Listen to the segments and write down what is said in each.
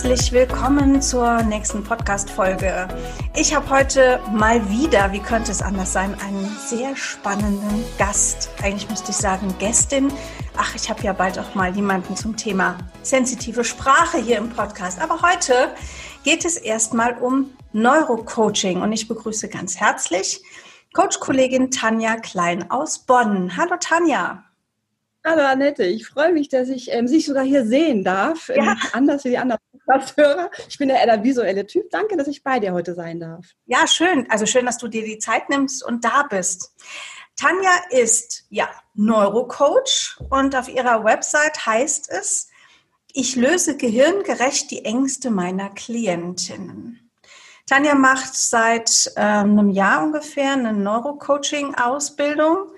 Herzlich willkommen zur nächsten Podcast-Folge. Ich habe heute mal wieder, wie könnte es anders sein, einen sehr spannenden Gast. Eigentlich müsste ich sagen Gästin. Ach, ich habe ja bald auch mal jemanden zum Thema sensitive Sprache hier im Podcast. Aber heute geht es erstmal um Neurocoaching und ich begrüße ganz herzlich Coach-Kollegin Tanja Klein aus Bonn. Hallo Tanja. Hallo Annette, ich freue mich, dass ich ähm, sich sogar hier sehen darf. Ja. Ähm, anders wie die anderen Podcast-Hörer. Ich bin ja eher der visuelle Typ. Danke, dass ich bei dir heute sein darf. Ja, schön. Also schön, dass du dir die Zeit nimmst und da bist. Tanja ist ja Neurocoach und auf ihrer Website heißt es, ich löse gehirngerecht die Ängste meiner Klientinnen. Tanja macht seit ähm, einem Jahr ungefähr eine Neurocoaching-Ausbildung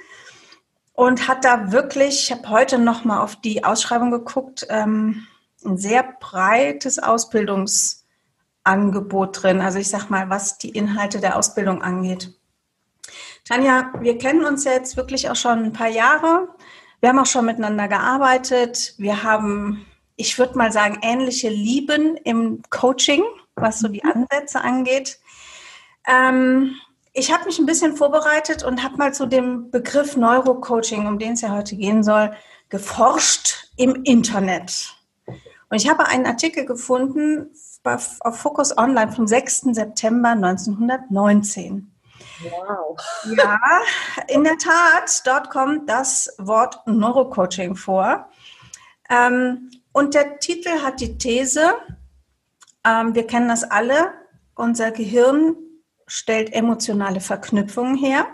und hat da wirklich, ich habe heute noch mal auf die Ausschreibung geguckt, ähm, ein sehr breites Ausbildungsangebot drin. Also ich sag mal, was die Inhalte der Ausbildung angeht. Tanja, wir kennen uns jetzt wirklich auch schon ein paar Jahre. Wir haben auch schon miteinander gearbeitet. Wir haben, ich würde mal sagen, ähnliche Lieben im Coaching, was so die mhm. Ansätze angeht. Ähm, ich habe mich ein bisschen vorbereitet und habe mal zu dem Begriff Neurocoaching, um den es ja heute gehen soll, geforscht im Internet. Und ich habe einen Artikel gefunden auf Focus Online vom 6. September 1919. Wow. Ja, in der Tat, dort kommt das Wort Neurocoaching vor. Ähm, und der Titel hat die These, ähm, wir kennen das alle, unser Gehirn stellt emotionale Verknüpfungen her.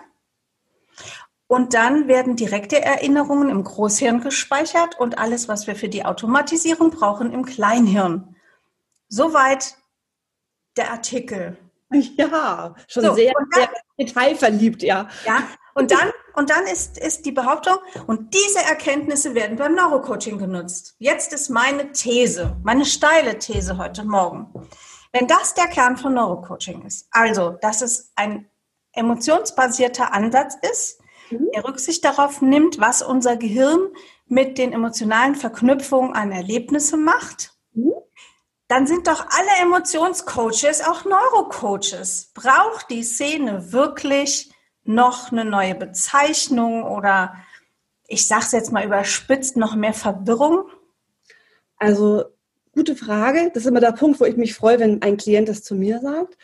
Und dann werden direkte Erinnerungen im Großhirn gespeichert und alles, was wir für die Automatisierung brauchen, im Kleinhirn. Soweit der Artikel. Ja, schon so, sehr, dann, sehr detailverliebt, ja. Ja, und dann, und dann ist, ist die Behauptung, und diese Erkenntnisse werden beim Neurocoaching genutzt. Jetzt ist meine These, meine steile These heute Morgen. Wenn das der Kern von Neurocoaching ist, also dass es ein emotionsbasierter Ansatz ist, mhm. der Rücksicht darauf nimmt, was unser Gehirn mit den emotionalen Verknüpfungen an Erlebnisse macht, mhm. dann sind doch alle Emotionscoaches auch Neurocoaches. Braucht die Szene wirklich noch eine neue Bezeichnung oder ich sage es jetzt mal überspitzt, noch mehr Verwirrung? Also Gute Frage. Das ist immer der Punkt, wo ich mich freue, wenn ein Klient das zu mir sagt.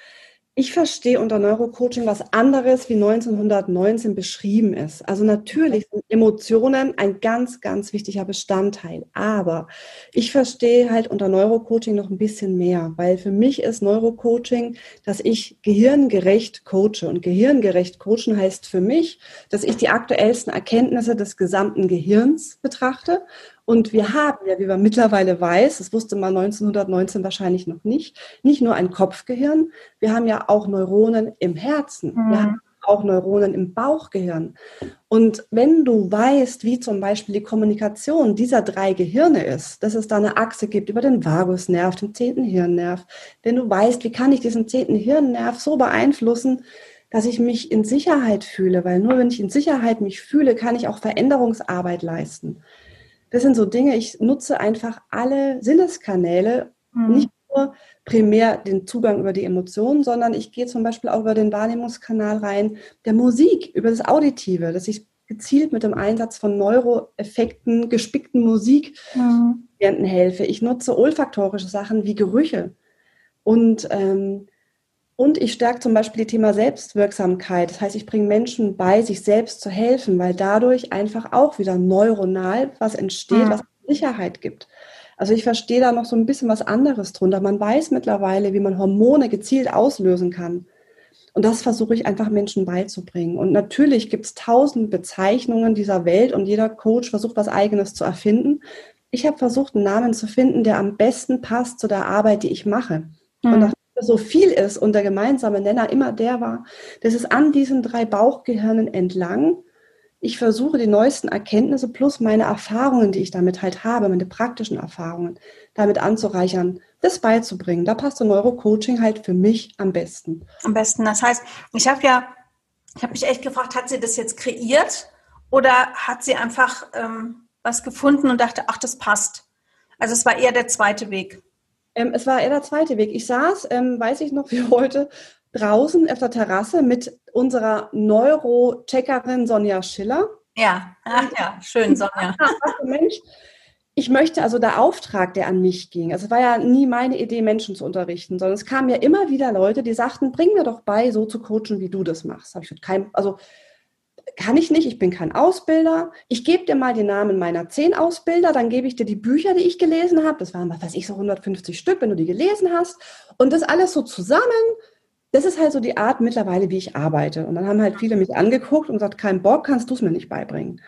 Ich verstehe unter Neurocoaching was anderes, wie 1919 beschrieben ist. Also natürlich sind Emotionen ein ganz, ganz wichtiger Bestandteil. Aber ich verstehe halt unter Neurocoaching noch ein bisschen mehr, weil für mich ist Neurocoaching, dass ich gehirngerecht coache. Und gehirngerecht coachen heißt für mich, dass ich die aktuellsten Erkenntnisse des gesamten Gehirns betrachte und wir haben ja, wie man mittlerweile weiß, das wusste man 1919 wahrscheinlich noch nicht, nicht nur ein Kopfgehirn, wir haben ja auch Neuronen im Herzen. Mhm. Wir haben auch Neuronen im Bauchgehirn. Und wenn du weißt, wie zum Beispiel die Kommunikation dieser drei Gehirne ist, dass es da eine Achse gibt über den Vagusnerv, den zehnten Hirnnerv, wenn du weißt, wie kann ich diesen zehnten Hirnnerv so beeinflussen, dass ich mich in Sicherheit fühle, weil nur wenn ich in Sicherheit mich fühle, kann ich auch Veränderungsarbeit leisten das sind so Dinge, ich nutze einfach alle Sinneskanäle, mhm. nicht nur primär den Zugang über die Emotionen, sondern ich gehe zum Beispiel auch über den Wahrnehmungskanal rein der Musik, über das Auditive, dass ich gezielt mit dem Einsatz von Neuroeffekten, gespickten Musik mhm. helfe. Ich nutze olfaktorische Sachen wie Gerüche. Und ähm, und ich stärke zum Beispiel die Thema Selbstwirksamkeit. Das heißt, ich bringe Menschen bei, sich selbst zu helfen, weil dadurch einfach auch wieder neuronal was entsteht, mhm. was Sicherheit gibt. Also ich verstehe da noch so ein bisschen was anderes drunter. Man weiß mittlerweile, wie man Hormone gezielt auslösen kann. Und das versuche ich einfach Menschen beizubringen. Und natürlich gibt es tausend Bezeichnungen dieser Welt und jeder Coach versucht was eigenes zu erfinden. ich habe versucht, einen Namen zu finden, der am besten passt zu der Arbeit, die ich mache. Mhm. Und nachdem so viel ist und der gemeinsame Nenner immer der war, dass es an diesen drei Bauchgehirnen entlang ich versuche die neuesten Erkenntnisse plus meine Erfahrungen, die ich damit halt habe, meine praktischen Erfahrungen, damit anzureichern, das beizubringen. Da passt so Neurocoaching halt für mich am besten. Am besten. Das heißt, ich habe ja, ich habe mich echt gefragt, hat sie das jetzt kreiert oder hat sie einfach ähm, was gefunden und dachte, ach, das passt. Also es war eher der zweite Weg. Ähm, es war eher der zweite Weg. Ich saß, ähm, weiß ich noch wie heute, draußen auf der Terrasse mit unserer Neurocheckerin Sonja Schiller. Ja, ach ja, schön, Sonja. Mensch, ich möchte also der Auftrag, der an mich ging. Also es war ja nie meine Idee, Menschen zu unterrichten, sondern es kamen ja immer wieder Leute, die sagten, bring mir doch bei, so zu coachen, wie du das machst. Habe ich kein, also kann ich nicht, ich bin kein Ausbilder. Ich gebe dir mal die Namen meiner zehn Ausbilder, dann gebe ich dir die Bücher, die ich gelesen habe. Das waren, was weiß ich, so 150 Stück, wenn du die gelesen hast. Und das alles so zusammen das ist halt so die Art mittlerweile, wie ich arbeite. Und dann haben halt viele mich angeguckt und gesagt, kein Bock, kannst du es mir nicht beibringen.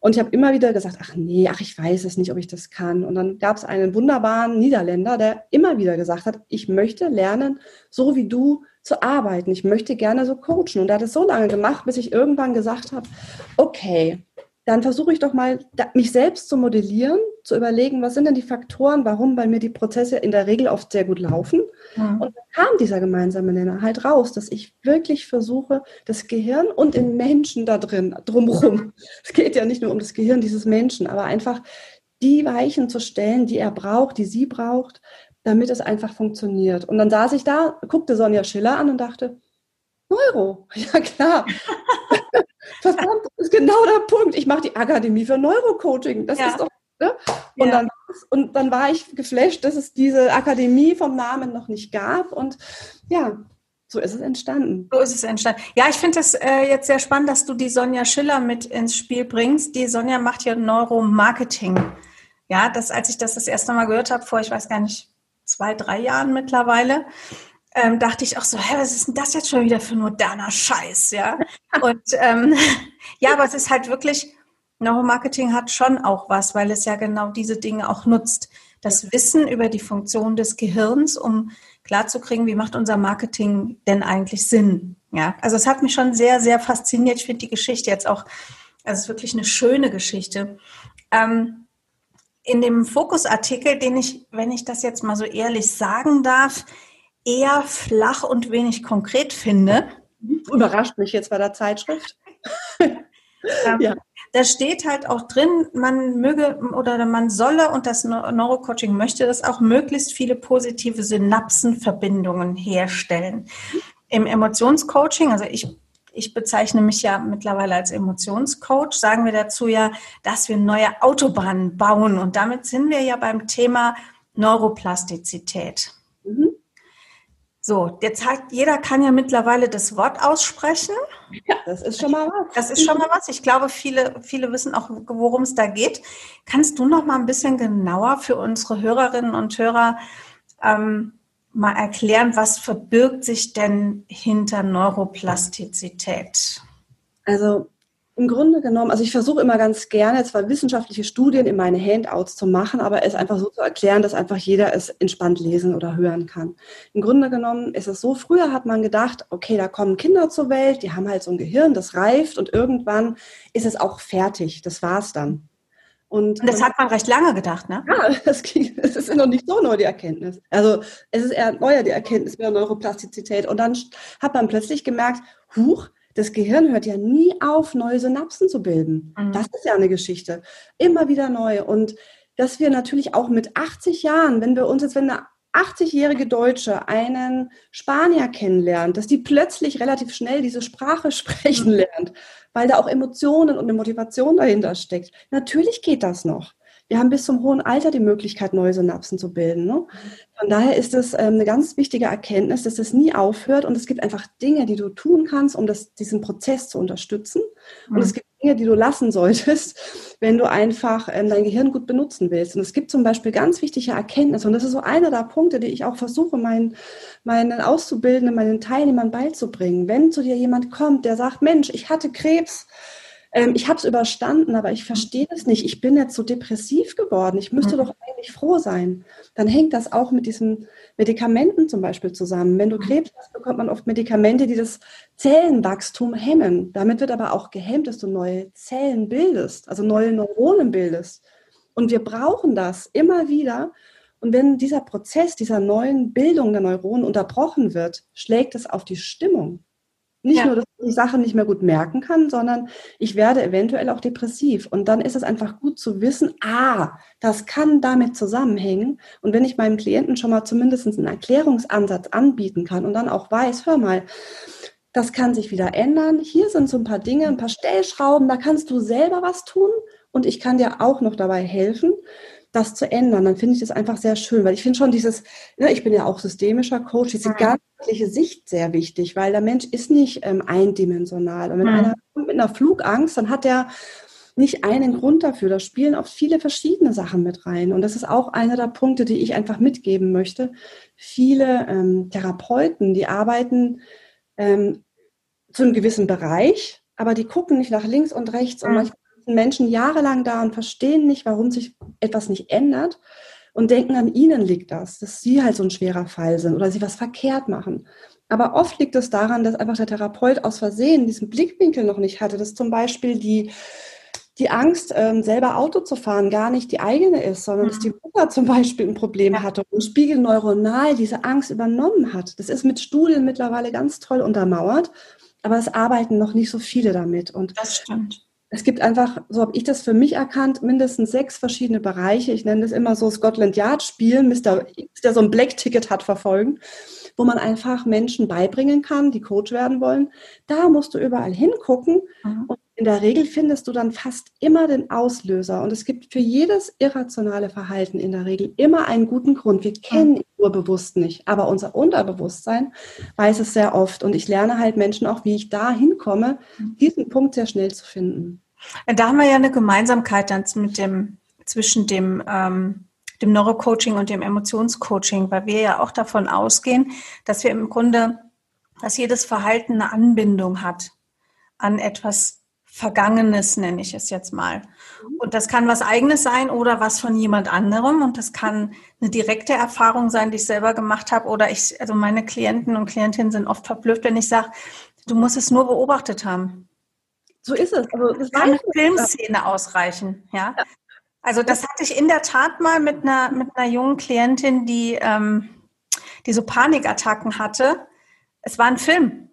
Und ich habe immer wieder gesagt, ach nee, ach ich weiß es nicht, ob ich das kann. Und dann gab es einen wunderbaren Niederländer, der immer wieder gesagt hat, ich möchte lernen, so wie du zu arbeiten. Ich möchte gerne so coachen. Und er hat es so lange gemacht, bis ich irgendwann gesagt habe, okay, dann versuche ich doch mal, mich selbst zu modellieren, zu überlegen, was sind denn die Faktoren, warum bei mir die Prozesse in der Regel oft sehr gut laufen. Mhm. Und dann kam dieser gemeinsame Nenner halt raus, dass ich wirklich versuche, das Gehirn und den Menschen da drin, drumherum, es geht ja nicht nur um das Gehirn dieses Menschen, aber einfach die Weichen zu stellen, die er braucht, die sie braucht, damit es einfach funktioniert. Und dann saß ich da, guckte Sonja Schiller an und dachte, Neuro, ja klar. Verdammt, das ist genau der Punkt. Ich mache die Akademie für Neurocoaching. Das ja. ist doch. Ne? Und, ja. dann, und dann war ich geflasht, dass es diese Akademie vom Namen noch nicht gab. Und ja, so ist es entstanden. So ist es entstanden. Ja, ich finde das äh, jetzt sehr spannend, dass du die Sonja Schiller mit ins Spiel bringst. Die Sonja macht ja Neuromarketing. Ja, das, als ich das das erste Mal gehört habe, vor, ich weiß gar nicht, zwei, drei Jahren mittlerweile, ähm, dachte ich auch so, hä, was ist denn das jetzt schon wieder für ein moderner Scheiß, ja? Und ähm, ja, aber es ist halt wirklich, Neuromarketing hat schon auch was, weil es ja genau diese Dinge auch nutzt. Das Wissen über die Funktion des Gehirns, um klarzukriegen, wie macht unser Marketing denn eigentlich Sinn. Ja, also es hat mich schon sehr, sehr fasziniert. Ich finde die Geschichte jetzt auch, also es ist wirklich eine schöne Geschichte. Ähm, in dem Fokusartikel, den ich, wenn ich das jetzt mal so ehrlich sagen darf, eher flach und wenig konkret finde. Überrascht mich jetzt bei der Zeitschrift. ähm, ja. Da steht halt auch drin, man möge oder man solle und das Neurocoaching möchte das auch möglichst viele positive Synapsenverbindungen herstellen. Im Emotionscoaching, also ich ich bezeichne mich ja mittlerweile als Emotionscoach, sagen wir dazu ja, dass wir neue Autobahnen bauen. Und damit sind wir ja beim Thema Neuroplastizität. Mhm. So, jetzt hat jeder kann ja mittlerweile das Wort aussprechen. Ja, das ist schon mal was. Das ist schon mal was. Ich glaube, viele, viele wissen auch, worum es da geht. Kannst du noch mal ein bisschen genauer für unsere Hörerinnen und Hörer ähm, mal erklären, was verbirgt sich denn hinter Neuroplastizität? Also im Grunde genommen, also ich versuche immer ganz gerne zwar wissenschaftliche Studien in meine Handouts zu machen, aber es einfach so zu erklären, dass einfach jeder es entspannt lesen oder hören kann. Im Grunde genommen ist es so, früher hat man gedacht, okay, da kommen Kinder zur Welt, die haben halt so ein Gehirn, das reift und irgendwann ist es auch fertig, das war's dann. Und, und das hat man recht lange gedacht, ne? Ja, das, das ist noch nicht so neu, die Erkenntnis. Also es ist eher neuer, die Erkenntnis mit der Neuroplastizität. Und dann hat man plötzlich gemerkt, huch, das Gehirn hört ja nie auf, neue Synapsen zu bilden. Mhm. Das ist ja eine Geschichte. Immer wieder neu. Und dass wir natürlich auch mit 80 Jahren, wenn wir uns jetzt, wenn eine 80-jährige Deutsche einen Spanier kennenlernt, dass die plötzlich relativ schnell diese Sprache sprechen mhm. lernt, weil da auch Emotionen und eine Motivation dahinter steckt. Natürlich geht das noch wir haben bis zum hohen Alter die Möglichkeit, neue Synapsen zu bilden. Ne? Von daher ist es ähm, eine ganz wichtige Erkenntnis, dass es nie aufhört und es gibt einfach Dinge, die du tun kannst, um das, diesen Prozess zu unterstützen. Und es mhm. gibt Dinge, die du lassen solltest, wenn du einfach ähm, dein Gehirn gut benutzen willst. Und es gibt zum Beispiel ganz wichtige Erkenntnisse und das ist so einer der Punkte, die ich auch versuche, meinen, meinen Auszubildenden, meinen Teilnehmern beizubringen. Wenn zu dir jemand kommt, der sagt, Mensch, ich hatte Krebs, ähm, ich habe es überstanden, aber ich verstehe das nicht. Ich bin jetzt so depressiv geworden. Ich müsste mhm. doch eigentlich froh sein. Dann hängt das auch mit diesen Medikamenten zum Beispiel zusammen. Wenn du mhm. Krebs hast, bekommt man oft Medikamente, die das Zellenwachstum hemmen. Damit wird aber auch gehemmt, dass du neue Zellen bildest, also neue Neuronen bildest. Und wir brauchen das immer wieder. Und wenn dieser Prozess dieser neuen Bildung der Neuronen unterbrochen wird, schlägt es auf die Stimmung. Nicht ja. nur, dass ich die Sache nicht mehr gut merken kann, sondern ich werde eventuell auch depressiv. Und dann ist es einfach gut zu wissen, ah, das kann damit zusammenhängen. Und wenn ich meinem Klienten schon mal zumindest einen Erklärungsansatz anbieten kann und dann auch weiß, hör mal, das kann sich wieder ändern. Hier sind so ein paar Dinge, ein paar Stellschrauben, da kannst du selber was tun und ich kann dir auch noch dabei helfen das zu ändern, dann finde ich das einfach sehr schön, weil ich finde schon dieses, ne, ich bin ja auch systemischer Coach, diese mhm. Ganzheitliche Sicht sehr wichtig, weil der Mensch ist nicht ähm, eindimensional. Und wenn mhm. einer kommt mit einer Flugangst, dann hat er nicht einen Grund dafür. Da spielen auch viele verschiedene Sachen mit rein. Und das ist auch einer der Punkte, die ich einfach mitgeben möchte. Viele ähm, Therapeuten, die arbeiten ähm, zu einem gewissen Bereich, aber die gucken nicht nach links und rechts mhm. und manchmal Menschen jahrelang da und verstehen nicht, warum sich etwas nicht ändert und denken, an ihnen liegt das, dass sie halt so ein schwerer Fall sind oder sie was verkehrt machen. Aber oft liegt es daran, dass einfach der Therapeut aus Versehen diesen Blickwinkel noch nicht hatte, dass zum Beispiel die, die Angst, ähm, selber Auto zu fahren, gar nicht die eigene ist, sondern mhm. dass die Mutter zum Beispiel ein Problem hatte und spiegelneuronal diese Angst übernommen hat. Das ist mit Studien mittlerweile ganz toll untermauert, aber es arbeiten noch nicht so viele damit. Und das stimmt es gibt einfach, so habe ich das für mich erkannt, mindestens sechs verschiedene Bereiche. Ich nenne das immer so Scotland Yard Spielen, Mr. X, der so ein Black Ticket hat, verfolgen, wo man einfach Menschen beibringen kann, die Coach werden wollen. Da musst du überall hingucken mhm. und in der Regel findest du dann fast immer den Auslöser. Und es gibt für jedes irrationale Verhalten in der Regel immer einen guten Grund. Wir kennen ihn nur bewusst nicht, aber unser Unterbewusstsein weiß es sehr oft. Und ich lerne halt Menschen auch, wie ich da hinkomme, mhm. diesen Punkt sehr schnell zu finden. Da haben wir ja eine Gemeinsamkeit dann mit dem, zwischen dem, ähm, dem Neurocoaching und dem Emotionscoaching, weil wir ja auch davon ausgehen, dass wir im Grunde, dass jedes Verhalten eine Anbindung hat an etwas Vergangenes, nenne ich es jetzt mal. Und das kann was eigenes sein oder was von jemand anderem. Und das kann eine direkte Erfahrung sein, die ich selber gemacht habe. Oder ich, also meine Klienten und Klientinnen sind oft verblüfft, wenn ich sage, du musst es nur beobachtet haben. So ist es. Also das kann eine Filmszene ausreichen, ja. ja. Also das hatte ich in der Tat mal mit einer, mit einer jungen Klientin, die, ähm, die so Panikattacken hatte. Es war ein Film.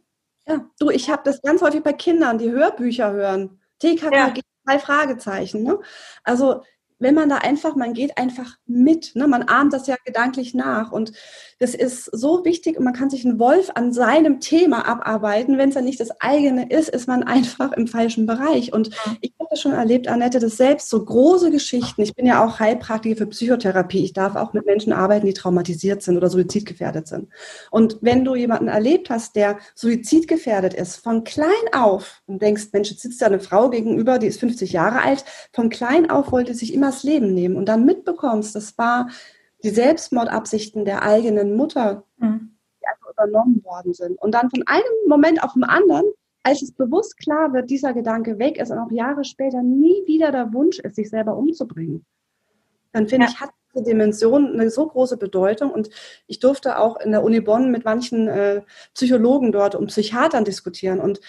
Ja, du, ich habe das ganz häufig bei Kindern, die Hörbücher hören. TKKG, ja. drei Fragezeichen. Ne? Also wenn man da einfach, man geht einfach mit, ne? man ahmt das ja gedanklich nach und das ist so wichtig und man kann sich einen Wolf an seinem Thema abarbeiten. Wenn es dann nicht das eigene ist, ist man einfach im falschen Bereich. Und ich habe das schon erlebt, Annette, dass selbst so große Geschichten, ich bin ja auch Heilpraktiker für Psychotherapie, ich darf auch mit Menschen arbeiten, die traumatisiert sind oder suizidgefährdet sind. Und wenn du jemanden erlebt hast, der suizidgefährdet ist, von klein auf und denkst, Mensch, jetzt sitzt da eine Frau gegenüber, die ist 50 Jahre alt, von klein auf wollte sich immer das Leben nehmen und dann mitbekommst, das war die Selbstmordabsichten der eigenen Mutter, mhm. die einfach übernommen worden sind. Und dann von einem Moment auf den anderen, als es bewusst klar wird, dieser Gedanke weg ist und auch Jahre später nie wieder der Wunsch ist, sich selber umzubringen, dann finde ja. ich, hat diese Dimension eine so große Bedeutung. Und ich durfte auch in der Uni Bonn mit manchen äh, Psychologen dort und Psychiatern diskutieren. Und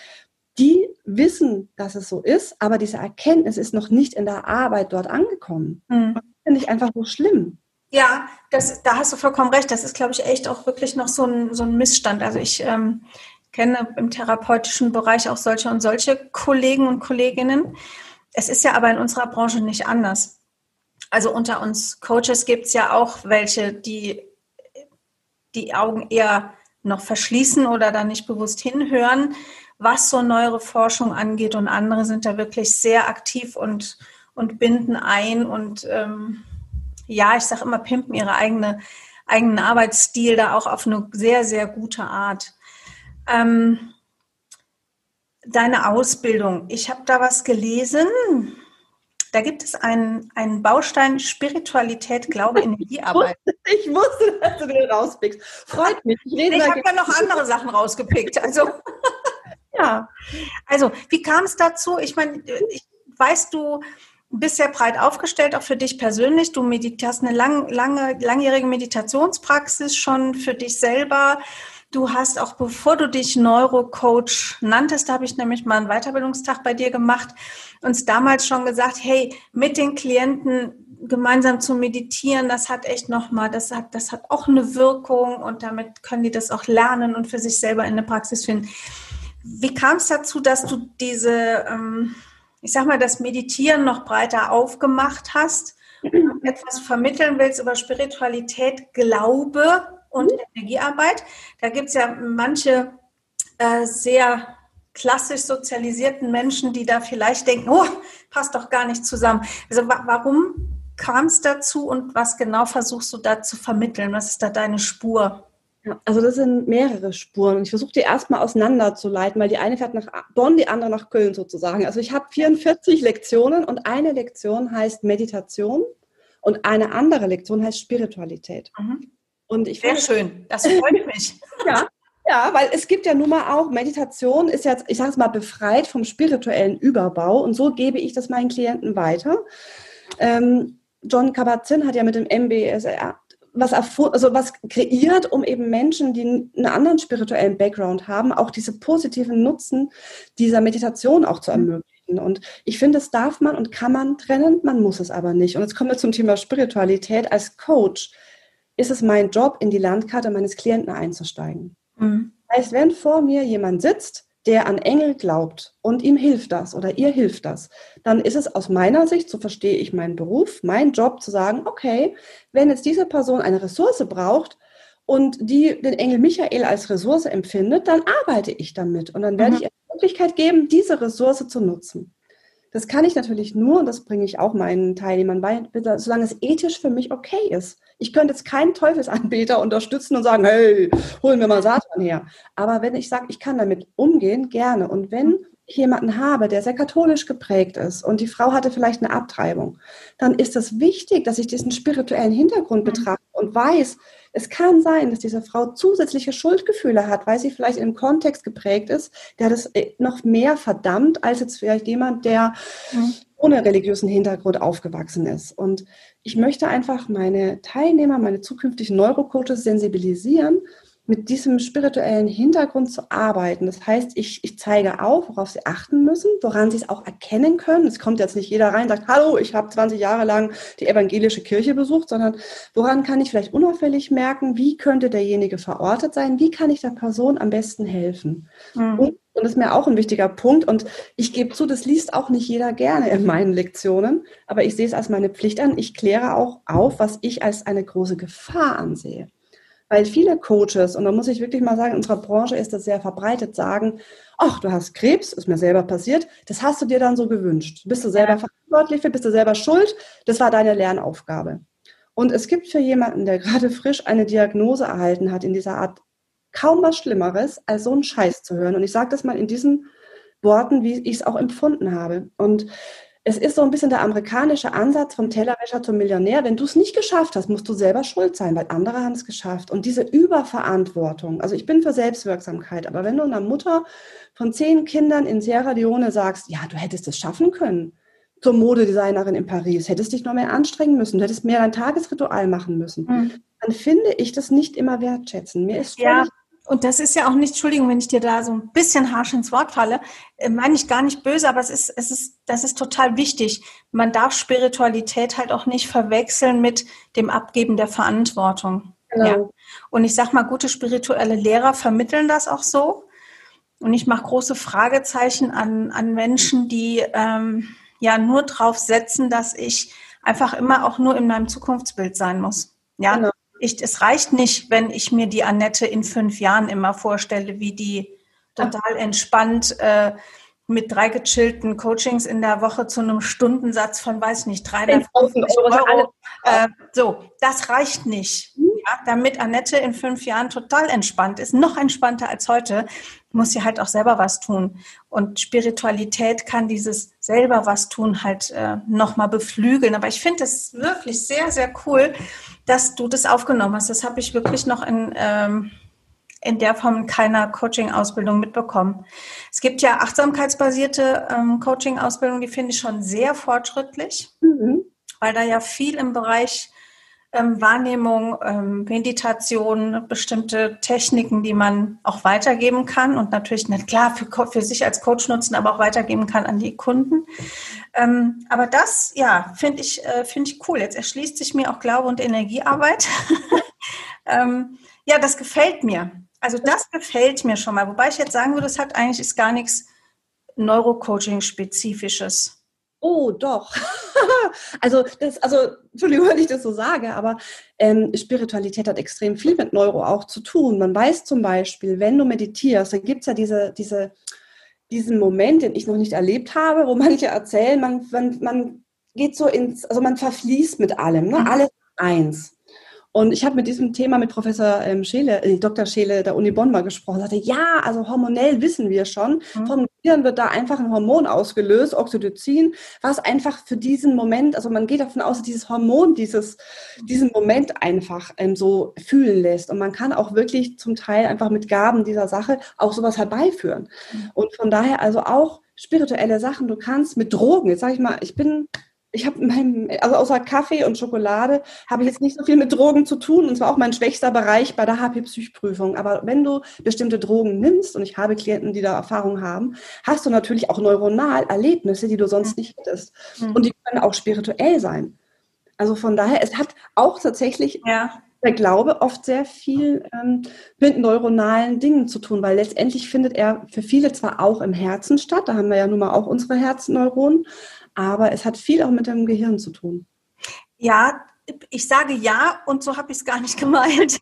die wissen, dass es so ist, aber diese Erkenntnis ist noch nicht in der Arbeit dort angekommen. Mhm. Das finde ich einfach so schlimm. Ja, das, da hast du vollkommen recht. Das ist, glaube ich, echt auch wirklich noch so ein, so ein Missstand. Also ich ähm, kenne im therapeutischen Bereich auch solche und solche Kollegen und Kolleginnen. Es ist ja aber in unserer Branche nicht anders. Also unter uns Coaches gibt es ja auch welche, die die Augen eher noch verschließen oder da nicht bewusst hinhören, was so neuere Forschung angeht. Und andere sind da wirklich sehr aktiv und, und binden ein und ähm, ja, ich sage immer, pimpen ihre eigene, eigenen Arbeitsstil da auch auf eine sehr, sehr gute Art. Ähm, deine Ausbildung, ich habe da was gelesen. Da gibt es einen, einen Baustein Spiritualität, Glaube, Energiearbeit. Ich wusste, dass du den rauspickst. Freut mich. Ich, ich habe ja noch andere Sachen rausgepickt. Also Ja, also wie kam es dazu? Ich meine, ich weiß, du bist sehr breit aufgestellt, auch für dich persönlich. Du hast eine lang, lange, langjährige Meditationspraxis schon für dich selber. Du hast auch, bevor du dich Neurocoach nanntest, habe ich nämlich mal einen Weiterbildungstag bei dir gemacht, uns damals schon gesagt, hey, mit den Klienten gemeinsam zu meditieren, das hat echt nochmal, das hat, das hat auch eine Wirkung und damit können die das auch lernen und für sich selber in der Praxis finden. Wie kam es dazu, dass du diese, ähm, ich sag mal, das Meditieren noch breiter aufgemacht hast und etwas vermitteln willst über Spiritualität, Glaube und mhm. Energiearbeit. Da gibt es ja manche äh, sehr klassisch sozialisierten Menschen, die da vielleicht denken, oh, passt doch gar nicht zusammen. Also wa warum kam es dazu und was genau versuchst du da zu vermitteln? Was ist da deine Spur? Ja, also das sind mehrere Spuren. Ich versuche die erstmal auseinanderzuleiten, weil die eine fährt nach Bonn, die andere nach Köln sozusagen. Also ich habe 44 Lektionen und eine Lektion heißt Meditation und eine andere Lektion heißt Spiritualität. Mhm. Und ich Sehr schön, das freut mich. ja, ja, weil es gibt ja nun mal auch, Meditation ist jetzt, ich sage es mal, befreit vom spirituellen Überbau und so gebe ich das meinen Klienten weiter. Ähm, John Kabat-Zinn hat ja mit dem MBSR was, also was kreiert, um eben Menschen, die einen anderen spirituellen Background haben, auch diese positiven Nutzen dieser Meditation auch zu mhm. ermöglichen. Und ich finde, das darf man und kann man trennen, man muss es aber nicht. Und jetzt kommen wir zum Thema Spiritualität als Coach ist es mein Job, in die Landkarte meines Klienten einzusteigen. Mhm. Das heißt, wenn vor mir jemand sitzt, der an Engel glaubt und ihm hilft das oder ihr hilft das, dann ist es aus meiner Sicht, so verstehe ich meinen Beruf, mein Job zu sagen, okay, wenn jetzt diese Person eine Ressource braucht und die den Engel Michael als Ressource empfindet, dann arbeite ich damit und dann werde mhm. ich ihr die Möglichkeit geben, diese Ressource zu nutzen. Das kann ich natürlich nur, und das bringe ich auch meinen Teilnehmern bei, solange es ethisch für mich okay ist. Ich könnte jetzt keinen Teufelsanbeter unterstützen und sagen, hey, holen wir mal Satan her. Aber wenn ich sage, ich kann damit umgehen, gerne. Und wenn ich jemanden habe, der sehr katholisch geprägt ist und die Frau hatte vielleicht eine Abtreibung, dann ist es wichtig, dass ich diesen spirituellen Hintergrund mhm. betrachte und weiß, es kann sein, dass diese Frau zusätzliche Schuldgefühle hat, weil sie vielleicht im Kontext geprägt ist, der das äh, noch mehr verdammt, als jetzt vielleicht jemand, der mhm. ohne religiösen Hintergrund aufgewachsen ist. Und ich möchte einfach meine Teilnehmer, meine zukünftigen Neurocoaches sensibilisieren, mit diesem spirituellen Hintergrund zu arbeiten. Das heißt, ich, ich zeige auf, worauf sie achten müssen, woran sie es auch erkennen können. Es kommt jetzt nicht jeder rein und sagt, hallo, ich habe 20 Jahre lang die evangelische Kirche besucht, sondern woran kann ich vielleicht unauffällig merken, wie könnte derjenige verortet sein, wie kann ich der Person am besten helfen. Mhm. Und, und das ist mir auch ein wichtiger Punkt. Und ich gebe zu, das liest auch nicht jeder gerne in meinen Lektionen, aber ich sehe es als meine Pflicht an. Ich kläre auch auf, was ich als eine große Gefahr ansehe. Weil viele Coaches, und da muss ich wirklich mal sagen, in unserer Branche ist das sehr verbreitet, sagen, ach, du hast Krebs, ist mir selber passiert, das hast du dir dann so gewünscht. Bist du selber ja. verantwortlich für, bist du selber schuld, das war deine Lernaufgabe. Und es gibt für jemanden, der gerade frisch eine Diagnose erhalten hat in dieser Art, kaum was Schlimmeres, als so einen Scheiß zu hören. Und ich sage das mal in diesen Worten, wie ich es auch empfunden habe. Und es ist so ein bisschen der amerikanische Ansatz vom Tellerwäscher zum Millionär. Wenn du es nicht geschafft hast, musst du selber schuld sein, weil andere haben es geschafft. Und diese Überverantwortung, also ich bin für Selbstwirksamkeit, aber wenn du einer Mutter von zehn Kindern in Sierra Leone sagst, ja, du hättest es schaffen können, zur Modedesignerin in Paris, hättest dich noch mehr anstrengen müssen, du hättest mehr dein Tagesritual machen müssen, mhm. dann finde ich das nicht immer wertschätzen. Mir ist ja und das ist ja auch nicht, Entschuldigung, wenn ich dir da so ein bisschen harsch ins Wort falle, äh, meine ich gar nicht böse, aber es ist, es ist, das ist total wichtig. Man darf Spiritualität halt auch nicht verwechseln mit dem Abgeben der Verantwortung. Genau. Ja. Und ich sag mal, gute spirituelle Lehrer vermitteln das auch so. Und ich mache große Fragezeichen an, an Menschen, die ähm, ja nur drauf setzen, dass ich einfach immer auch nur in meinem Zukunftsbild sein muss. Ja, genau ich, es reicht nicht, wenn ich mir die Annette in fünf Jahren immer vorstelle, wie die total entspannt äh, mit drei gechillten Coachings in der Woche zu einem Stundensatz von, weiß nicht, 350 Euro. Euro. Äh, so, das reicht nicht. Mhm. Ja, damit Annette in fünf Jahren total entspannt ist, noch entspannter als heute, muss sie halt auch selber was tun. Und Spiritualität kann dieses selber was tun halt äh, nochmal beflügeln. Aber ich finde es wirklich sehr, sehr cool, dass du das aufgenommen hast. Das habe ich wirklich noch in, ähm, in der Form in keiner Coaching-Ausbildung mitbekommen. Es gibt ja achtsamkeitsbasierte ähm, Coaching-Ausbildung, die finde ich schon sehr fortschrittlich, mhm. weil da ja viel im Bereich ähm, Wahrnehmung, ähm, Meditation, bestimmte Techniken, die man auch weitergeben kann und natürlich nicht klar für, für sich als Coach nutzen, aber auch weitergeben kann an die Kunden. Ähm, aber das, ja, finde ich, äh, finde ich cool. Jetzt erschließt sich mir auch Glaube und Energiearbeit. ähm, ja, das gefällt mir. Also das gefällt mir schon mal. Wobei ich jetzt sagen würde, es hat eigentlich ist gar nichts Neurocoaching-spezifisches. Oh, doch. also, das, also, Entschuldigung, wenn ich das so sage, aber ähm, Spiritualität hat extrem viel mit Neuro auch zu tun. Man weiß zum Beispiel, wenn du meditierst, dann gibt es ja diese, diese, diesen Moment, den ich noch nicht erlebt habe, wo manche erzählen, man, man, man geht so ins, also man verfließt mit allem, ne? Mhm. alles eins. Und ich habe mit diesem Thema mit Professor ähm, Scheele, äh, Dr. Scheele der Uni Bonn mal gesprochen. Er sagte, ja, also hormonell wissen wir schon. Mhm. Vom Gehirn wird da einfach ein Hormon ausgelöst, Oxytocin, was einfach für diesen Moment, also man geht davon aus, dass dieses Hormon dieses, diesen Moment einfach ähm, so fühlen lässt. Und man kann auch wirklich zum Teil einfach mit Gaben dieser Sache auch sowas herbeiführen. Mhm. Und von daher also auch spirituelle Sachen. Du kannst mit Drogen, jetzt sage ich mal, ich bin ich habe meinem, also außer Kaffee und Schokolade habe ich jetzt nicht so viel mit Drogen zu tun und zwar auch mein schwächster Bereich bei der HP-Psychprüfung. Aber wenn du bestimmte Drogen nimmst und ich habe Klienten, die da Erfahrung haben, hast du natürlich auch neuronal Erlebnisse, die du sonst nicht hättest. Mhm. Und die können auch spirituell sein. Also von daher, es hat auch tatsächlich ja. Der Glaube oft sehr viel ähm, mit neuronalen Dingen zu tun, weil letztendlich findet er für viele zwar auch im Herzen statt, da haben wir ja nun mal auch unsere Herzneuronen, aber es hat viel auch mit dem Gehirn zu tun. Ja, ich sage ja und so habe ich es gar nicht gemeint.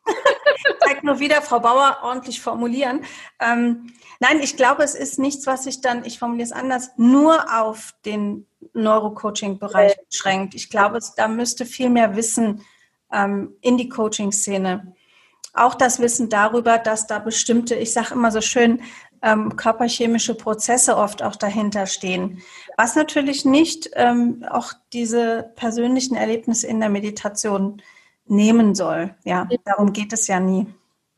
Zeigt nur wieder, Frau Bauer, ordentlich formulieren. Ähm, nein, ich glaube, es ist nichts, was sich dann, ich formuliere es anders, nur auf den Neurocoaching-Bereich beschränkt. Ich glaube, es, da müsste viel mehr Wissen ähm, in die Coaching-Szene. Auch das Wissen darüber, dass da bestimmte, ich sage immer so schön, ähm, körperchemische Prozesse oft auch dahinter stehen. Was natürlich nicht ähm, auch diese persönlichen Erlebnisse in der Meditation nehmen soll. Ja, darum geht es ja nie.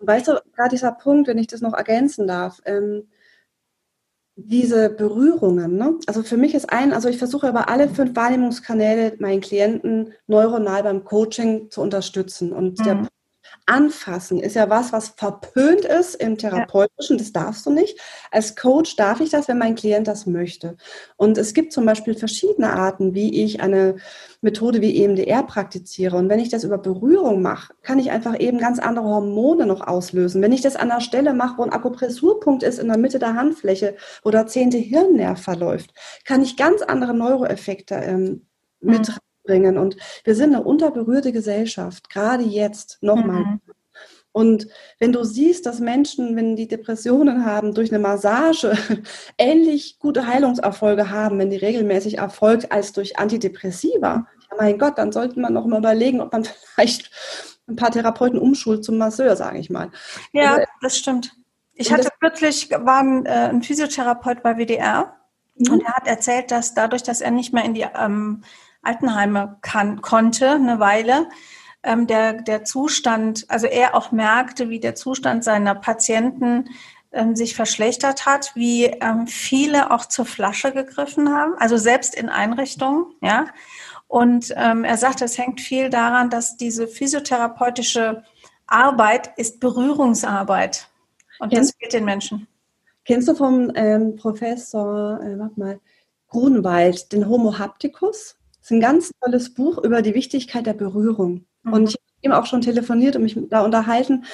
Weißt du, gerade dieser Punkt, wenn ich das noch ergänzen darf, ähm, diese Berührungen, ne? also für mich ist ein, also ich versuche über alle fünf Wahrnehmungskanäle meinen Klienten neuronal beim Coaching zu unterstützen. Und mhm. der Anfassen ist ja was, was verpönt ist im Therapeutischen. Das darfst du nicht. Als Coach darf ich das, wenn mein Klient das möchte. Und es gibt zum Beispiel verschiedene Arten, wie ich eine Methode wie EMDR praktiziere. Und wenn ich das über Berührung mache, kann ich einfach eben ganz andere Hormone noch auslösen. Wenn ich das an der Stelle mache, wo ein Akupressurpunkt ist in der Mitte der Handfläche, wo der zehnte Hirnnerv verläuft, kann ich ganz andere Neuroeffekte ähm, mit bringen. Und wir sind eine unterberührte Gesellschaft, gerade jetzt nochmal. Mhm. Und wenn du siehst, dass Menschen, wenn die Depressionen haben, durch eine Massage ähnlich gute Heilungserfolge haben, wenn die regelmäßig erfolgt, als durch Antidepressiva, ja mein Gott, dann sollte man noch mal überlegen, ob man vielleicht ein paar Therapeuten umschult zum Masseur, sage ich mal. Ja, also, das stimmt. Ich hatte kürzlich, war ein, äh, ein Physiotherapeut bei WDR mhm. und er hat erzählt, dass dadurch, dass er nicht mehr in die ähm, Altenheime kann, konnte, eine Weile, ähm, der, der Zustand, also er auch merkte, wie der Zustand seiner Patienten ähm, sich verschlechtert hat, wie ähm, viele auch zur Flasche gegriffen haben, also selbst in Einrichtungen, ja. Und ähm, er sagte, es hängt viel daran, dass diese physiotherapeutische Arbeit ist Berührungsarbeit. Und Kennst, das fehlt den Menschen. Kennst du vom ähm, Professor, äh, warte mal, Grunwald, den Homo hapticus? Das ist ein ganz tolles Buch über die Wichtigkeit der Berührung. Mhm. Und ich habe ihm auch schon telefoniert und mich da unterhalten.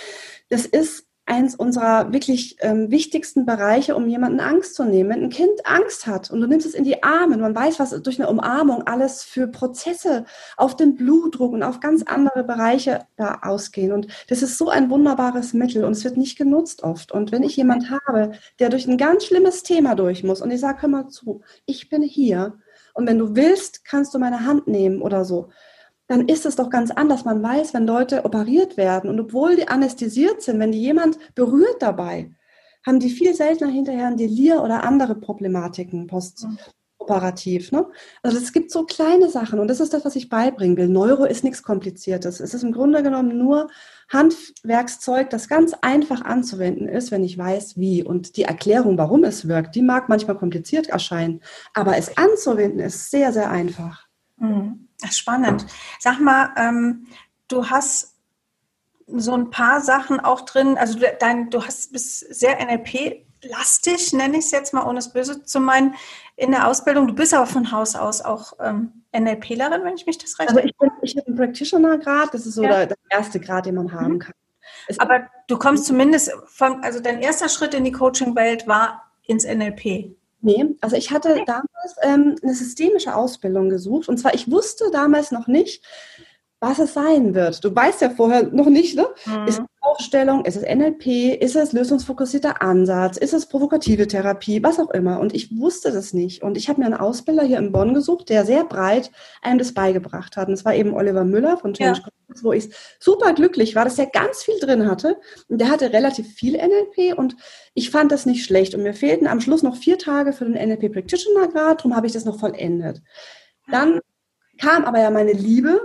Das ist eins unserer wirklich ähm, wichtigsten Bereiche, um jemanden Angst zu nehmen. Wenn ein Kind Angst hat und du nimmst es in die Arme, man weiß, was durch eine Umarmung alles für Prozesse auf den Blutdruck und auf ganz andere Bereiche da ausgehen. Und das ist so ein wunderbares Mittel und es wird nicht genutzt oft. Und wenn ich jemand habe, der durch ein ganz schlimmes Thema durch muss und ich sage, hör mal zu, ich bin hier und wenn du willst, kannst du meine Hand nehmen oder so. Dann ist es doch ganz anders. Man weiß, wenn Leute operiert werden und obwohl die anästhesiert sind, wenn die jemand berührt dabei, haben die viel seltener hinterher ein Delir oder andere Problematiken, postoperativ operativ. Ne? Also es gibt so kleine Sachen und das ist das, was ich beibringen will. Neuro ist nichts Kompliziertes. Es ist im Grunde genommen nur Handwerkszeug, das ganz einfach anzuwenden ist, wenn ich weiß, wie. Und die Erklärung, warum es wirkt, die mag manchmal kompliziert erscheinen, aber es anzuwenden ist sehr, sehr einfach. Mhm. Spannend. Sag mal, ähm, du hast so ein paar Sachen auch drin, also du, dein, du hast bist sehr NLP-lastig, nenne ich es jetzt mal, ohne es böse zu meinen, in der Ausbildung. Du bist aber von Haus aus auch ähm, NLPlerin, wenn ich mich das recht Also ich, bin, ich habe einen Practitioner-Grad, das ist so ja. der, der, erste Grad, den man haben mhm. kann. Es aber du kommst zumindest von, also dein erster Schritt in die Coaching-Welt war ins NLP. Nee, also ich hatte okay. damals ähm, eine systemische Ausbildung gesucht. Und zwar, ich wusste damals noch nicht, was es sein wird. Du weißt ja vorher noch nicht, ne? Mhm. Ist Aufstellung, ist es NLP, ist es lösungsfokussierter Ansatz, ist es provokative Therapie, was auch immer. Und ich wusste das nicht. Und ich habe mir einen Ausbilder hier in Bonn gesucht, der sehr breit einem das beigebracht hat. Und es war eben Oliver Müller von Change ja. wo ich super glücklich war, dass er ganz viel drin hatte. Und der hatte relativ viel NLP und ich fand das nicht schlecht. Und mir fehlten am Schluss noch vier Tage für den NLP Practitioner Grad, darum habe ich das noch vollendet. Dann kam aber ja meine Liebe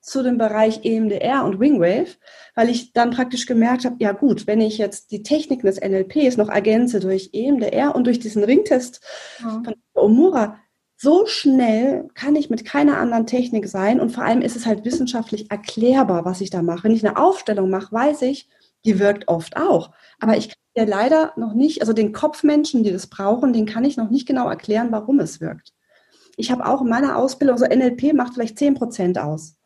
zu dem Bereich EMDR und Wingwave, weil ich dann praktisch gemerkt habe, ja gut, wenn ich jetzt die Techniken des NLPs noch ergänze durch EMDR und durch diesen Ringtest ja. von Omura, so schnell kann ich mit keiner anderen Technik sein und vor allem ist es halt wissenschaftlich erklärbar, was ich da mache. Wenn ich eine Aufstellung mache, weiß ich, die wirkt oft auch. Aber ich kann ja leider noch nicht, also den Kopfmenschen, die das brauchen, den kann ich noch nicht genau erklären, warum es wirkt. Ich habe auch in meiner Ausbildung, so NLP macht vielleicht 10 Prozent aus.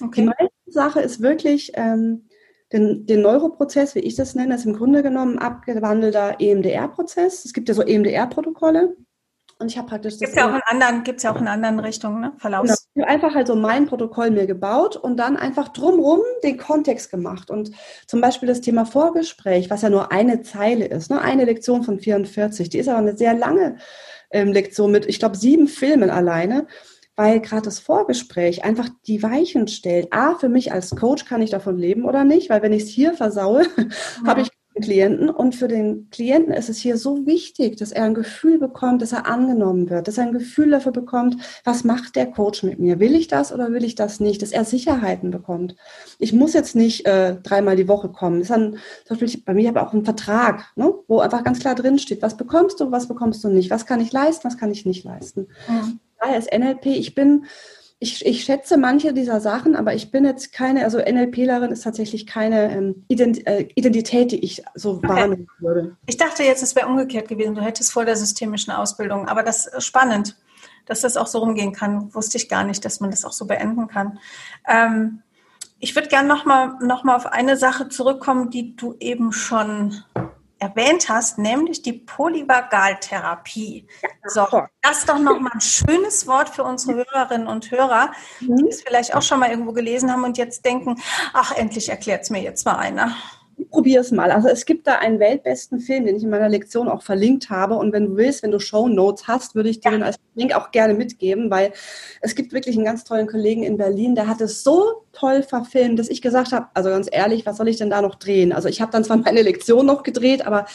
Okay. Die meiste Sache ist wirklich, ähm, den, den Neuroprozess, wie ich das nenne, ist im Grunde genommen abgewandelter EMDR-Prozess. Es gibt ja so EMDR-Protokolle. Und ich habe praktisch das. Gibt ja auch in anderen, gibt's ja auch in anderen Richtungen, ne? Verlaufs. Genau. Ich habe einfach halt so mein Protokoll mir gebaut und dann einfach drumrum den Kontext gemacht. Und zum Beispiel das Thema Vorgespräch, was ja nur eine Zeile ist, ne? eine Lektion von 44, die ist aber eine sehr lange ähm, Lektion mit, ich glaube, sieben Filmen alleine weil gerade das Vorgespräch einfach die Weichen stellt. A, für mich als Coach kann ich davon leben oder nicht, weil wenn ich es hier versaue, ja. habe ich einen Klienten und für den Klienten ist es hier so wichtig, dass er ein Gefühl bekommt, dass er angenommen wird, dass er ein Gefühl dafür bekommt, was macht der Coach mit mir? Will ich das oder will ich das nicht? Dass er Sicherheiten bekommt. Ich muss jetzt nicht äh, dreimal die Woche kommen. Das ist dann, zum Beispiel bei mir habe ich auch einen Vertrag, ne, wo einfach ganz klar drin steht, was bekommst du, was bekommst du nicht, was kann ich leisten, was kann ich nicht leisten. Mhm daher ist NLP, ich bin, ich, ich schätze manche dieser Sachen, aber ich bin jetzt keine, also NLPlerin ist tatsächlich keine ähm, äh, Identität, die ich so okay. wahrnehmen würde. Ich dachte jetzt, es wäre umgekehrt gewesen. Du hättest vor der systemischen Ausbildung, aber das ist spannend, dass das auch so rumgehen kann. Wusste ich gar nicht, dass man das auch so beenden kann. Ähm, ich würde gerne nochmal noch mal auf eine Sache zurückkommen, die du eben schon erwähnt hast, nämlich die Polyvagaltherapie. Ja, so, das ist doch nochmal ein schönes Wort für unsere Hörerinnen und Hörer, die mhm. es vielleicht auch schon mal irgendwo gelesen haben und jetzt denken, ach, endlich erklärt es mir jetzt mal einer. Probier es mal. Also es gibt da einen weltbesten Film, den ich in meiner Lektion auch verlinkt habe. Und wenn du willst, wenn du Show Notes hast, würde ich dir ja. den als Link auch gerne mitgeben, weil es gibt wirklich einen ganz tollen Kollegen in Berlin, der hat es so toll verfilmt, dass ich gesagt habe, also ganz ehrlich, was soll ich denn da noch drehen? Also ich habe dann zwar meine Lektion noch gedreht, aber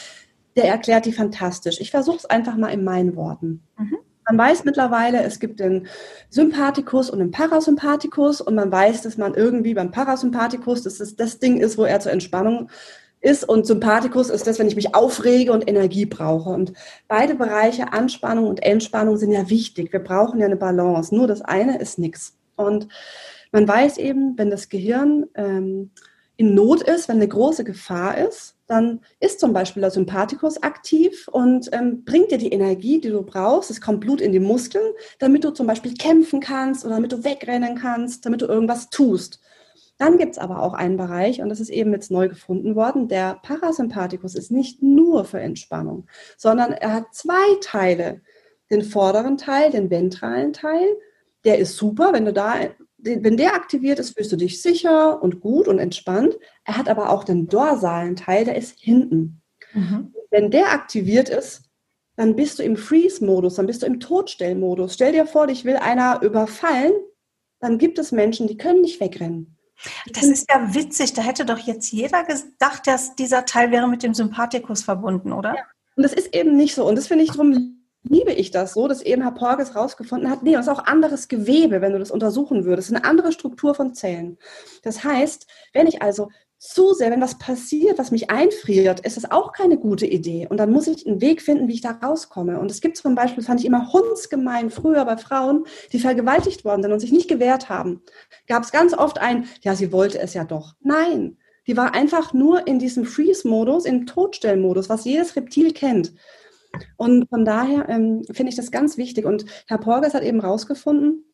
der erklärt die fantastisch. Ich versuche es einfach mal in meinen Worten. Mhm. Man weiß mittlerweile, es gibt den Sympathikus und den Parasympathikus und man weiß, dass man irgendwie beim Parasympathikus, dass es das Ding ist, wo er zur Entspannung ist und Sympathikus ist das, wenn ich mich aufrege und Energie brauche. Und beide Bereiche, Anspannung und Entspannung, sind ja wichtig. Wir brauchen ja eine Balance. Nur das eine ist nichts. Und man weiß eben, wenn das Gehirn ähm, in Not ist, wenn eine große Gefahr ist, dann ist zum Beispiel der Sympathikus aktiv und ähm, bringt dir die Energie, die du brauchst. Es kommt Blut in die Muskeln, damit du zum Beispiel kämpfen kannst oder damit du wegrennen kannst, damit du irgendwas tust. Dann gibt es aber auch einen Bereich, und das ist eben jetzt neu gefunden worden, der Parasympathikus ist nicht nur für Entspannung, sondern er hat zwei Teile. Den vorderen Teil, den ventralen Teil, der ist super, wenn du da wenn der aktiviert ist, fühlst du dich sicher und gut und entspannt. Er hat aber auch den dorsalen Teil, der ist hinten. Mhm. Wenn der aktiviert ist, dann bist du im Freeze-Modus, dann bist du im Todstellmodus. Stell dir vor, dich will einer überfallen, dann gibt es Menschen, die können nicht wegrennen. Das ist ja witzig. Da hätte doch jetzt jeder gedacht, dass dieser Teil wäre mit dem Sympathikus verbunden, oder? Ja. Und das ist eben nicht so. Und das finde ich drum liebe ich das so, dass eben Herr Porges rausgefunden hat, nee, das ist auch anderes Gewebe, wenn du das untersuchen würdest, eine andere Struktur von Zellen. Das heißt, wenn ich also zu sehr, wenn was passiert, was mich einfriert, ist das auch keine gute Idee. Und dann muss ich einen Weg finden, wie ich da rauskomme. Und es gibt zum Beispiel, fand ich immer hundsgemein, früher bei Frauen, die vergewaltigt worden sind und sich nicht gewehrt haben. Gab es ganz oft ein, ja, sie wollte es ja doch. Nein, die war einfach nur in diesem Freeze-Modus, im Todstellmodus, was jedes Reptil kennt. Und von daher ähm, finde ich das ganz wichtig. Und Herr Porges hat eben rausgefunden,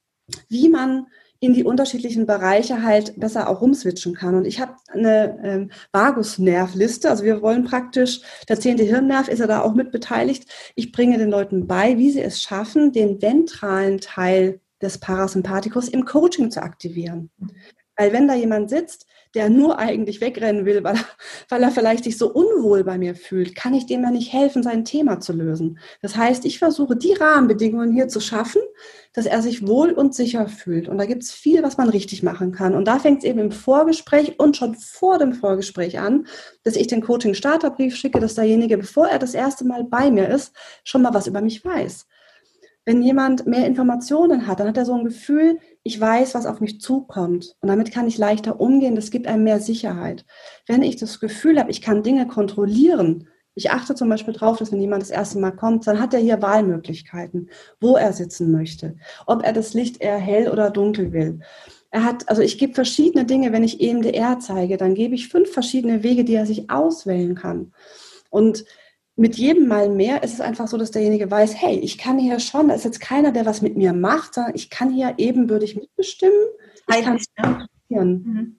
wie man in die unterschiedlichen Bereiche halt besser auch rumswitchen kann. Und ich habe eine ähm, Vagusnervliste, also wir wollen praktisch, der zehnte Hirnnerv ist ja da auch mit beteiligt. Ich bringe den Leuten bei, wie sie es schaffen, den ventralen Teil des Parasympathikus im Coaching zu aktivieren. Weil wenn da jemand sitzt, der nur eigentlich wegrennen will, weil, weil er vielleicht sich so unwohl bei mir fühlt, kann ich dem ja nicht helfen, sein Thema zu lösen. Das heißt, ich versuche die Rahmenbedingungen hier zu schaffen, dass er sich wohl und sicher fühlt. Und da gibt es viel, was man richtig machen kann. Und da fängt es eben im Vorgespräch und schon vor dem Vorgespräch an, dass ich den Coaching-Starterbrief schicke, dass derjenige, bevor er das erste Mal bei mir ist, schon mal was über mich weiß. Wenn jemand mehr Informationen hat, dann hat er so ein Gefühl, ich weiß, was auf mich zukommt und damit kann ich leichter umgehen. Das gibt einem mehr Sicherheit. Wenn ich das Gefühl habe, ich kann Dinge kontrollieren, ich achte zum Beispiel darauf, dass wenn jemand das erste Mal kommt, dann hat er hier Wahlmöglichkeiten, wo er sitzen möchte, ob er das Licht eher hell oder dunkel will. Er hat, also ich gebe verschiedene Dinge, wenn ich EMDR zeige, dann gebe ich fünf verschiedene Wege, die er sich auswählen kann. Und mit jedem Mal mehr ist es einfach so, dass derjenige weiß, hey, ich kann hier schon, da ist jetzt keiner, der was mit mir macht, sondern ich kann hier ebenbürtig mitbestimmen. Ich kann mhm.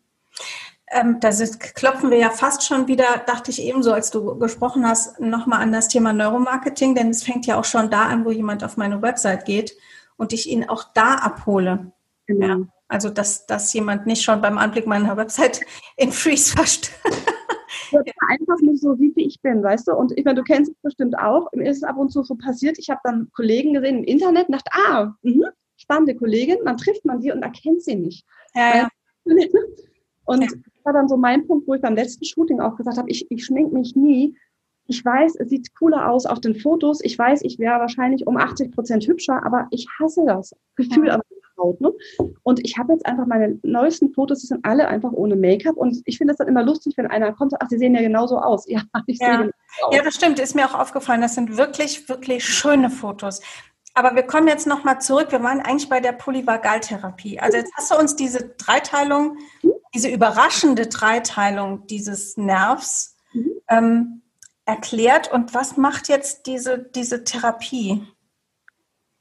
ähm, das ist, klopfen wir ja fast schon wieder, dachte ich ebenso, als du gesprochen hast, nochmal an das Thema Neuromarketing, denn es fängt ja auch schon da an, wo jemand auf meine Website geht und ich ihn auch da abhole. Genau. Ja, also, dass, dass jemand nicht schon beim Anblick meiner Website in Freeze fascht. Ja. einfach nicht so wie ich bin, weißt du? Und ich meine, du kennst es bestimmt auch. Mir ist es ab und zu so passiert. Ich habe dann Kollegen gesehen im Internet und dachte, ah, mh, spannende Kollegin. Dann trifft man die und erkennt sie nicht. Ja, ja. Und das war dann so mein Punkt, wo ich beim letzten Shooting auch gesagt habe, ich, ich schmink mich nie. Ich weiß, es sieht cooler aus auf den Fotos. Ich weiß, ich wäre wahrscheinlich um 80 Prozent hübscher, aber ich hasse das Gefühl ja. Haut. Ne? Und ich habe jetzt einfach meine neuesten Fotos, die sind alle einfach ohne Make-up. Und ich finde es dann immer lustig, wenn einer kommt, ach, sie sehen ja genauso aus. Ja, ich ja. sehe aus. Ja, das stimmt. Ist mir auch aufgefallen. Das sind wirklich, wirklich schöne Fotos. Aber wir kommen jetzt nochmal zurück. Wir waren eigentlich bei der Polyvagaltherapie. Also jetzt hast du uns diese Dreiteilung, diese überraschende Dreiteilung dieses Nervs mhm. ähm, erklärt. Und was macht jetzt diese, diese Therapie?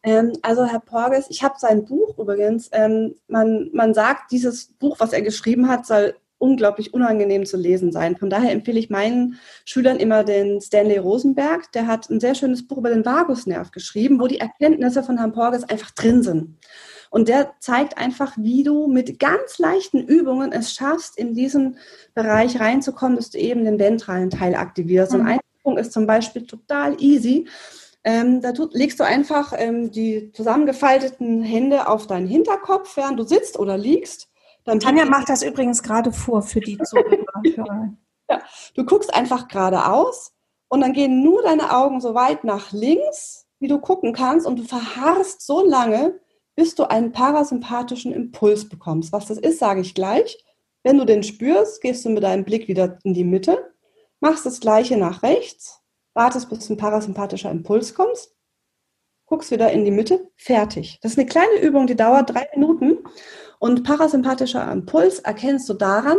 Ähm, also Herr Porges, ich habe sein Buch übrigens, ähm, man, man sagt, dieses Buch, was er geschrieben hat, soll unglaublich unangenehm zu lesen sein. Von daher empfehle ich meinen Schülern immer den Stanley Rosenberg. Der hat ein sehr schönes Buch über den Vagusnerv geschrieben, wo die Erkenntnisse von Herrn Porges einfach drin sind. Und der zeigt einfach, wie du mit ganz leichten Übungen es schaffst, in diesen Bereich reinzukommen, dass du eben den ventralen Teil aktivierst. Mhm. Und eine Übung ist zum Beispiel total easy. Ähm, da tut, legst du einfach ähm, die zusammengefalteten Hände auf deinen Hinterkopf, während du sitzt oder liegst. Dann Tanja macht das übrigens gerade vor für die Zuhörer. ja, du guckst einfach geradeaus und dann gehen nur deine Augen so weit nach links, wie du gucken kannst und du verharrst so lange, bis du einen parasympathischen Impuls bekommst. Was das ist, sage ich gleich. Wenn du den spürst, gehst du mit deinem Blick wieder in die Mitte, machst das gleiche nach rechts wartest, bis ein parasympathischer Impuls kommt, guckst wieder in die Mitte, fertig. Das ist eine kleine Übung, die dauert drei Minuten. Und parasympathischer Impuls erkennst du daran,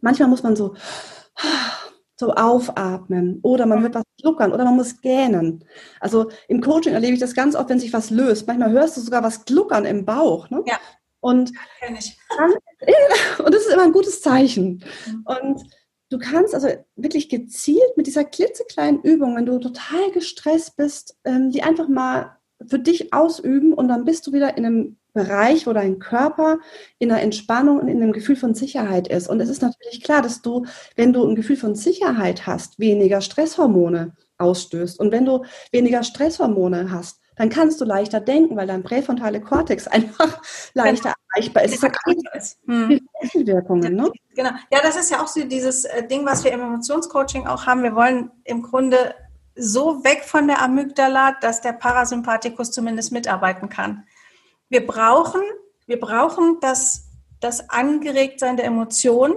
manchmal muss man so, so aufatmen oder man wird was schluckern oder man muss gähnen. Also im Coaching erlebe ich das ganz oft, wenn sich was löst. Manchmal hörst du sogar was gluckern im Bauch. Ne? Ja. Und, dann, und das ist immer ein gutes Zeichen. Mhm. Und du kannst also wirklich gezielt mit dieser klitzekleinen Übung, wenn du total gestresst bist, ähm, die einfach mal für dich ausüben und dann bist du wieder in einem Bereich, wo dein Körper in einer Entspannung und in einem Gefühl von Sicherheit ist. Und es ist natürlich klar, dass du, wenn du ein Gefühl von Sicherheit hast, weniger Stresshormone ausstößt. Und wenn du weniger Stresshormone hast, dann kannst du leichter denken, weil dein präfrontale Kortex einfach leichter erreichbar ist. Hat hm. Wirkungen, ne? Genau. Ja, das ist ja auch so dieses äh, Ding, was wir im Emotionscoaching auch haben. Wir wollen im Grunde so weg von der Amygdala, dass der Parasympathikus zumindest mitarbeiten kann. Wir brauchen, wir brauchen das, das Angeregtsein der Emotionen.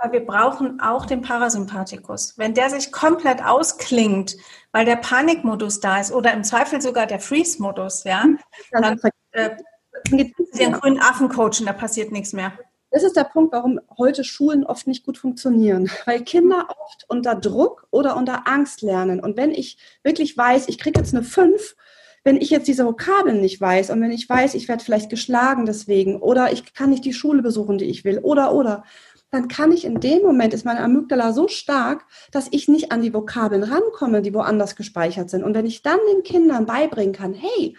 Aber wir brauchen auch den Parasympathikus. Wenn der sich komplett ausklingt, weil der Panikmodus da ist oder im Zweifel sogar der Freeze-Modus, ja, mhm. dann äh, den grünen Affen coachen, da passiert nichts mehr. Das ist der Punkt, warum heute Schulen oft nicht gut funktionieren, weil Kinder oft unter Druck oder unter Angst lernen. Und wenn ich wirklich weiß, ich kriege jetzt eine 5, wenn ich jetzt diese Vokabeln nicht weiß und wenn ich weiß, ich werde vielleicht geschlagen deswegen oder ich kann nicht die Schule besuchen, die ich will oder oder, dann kann ich in dem Moment, ist meine Amygdala so stark, dass ich nicht an die Vokabeln rankomme, die woanders gespeichert sind. Und wenn ich dann den Kindern beibringen kann, hey,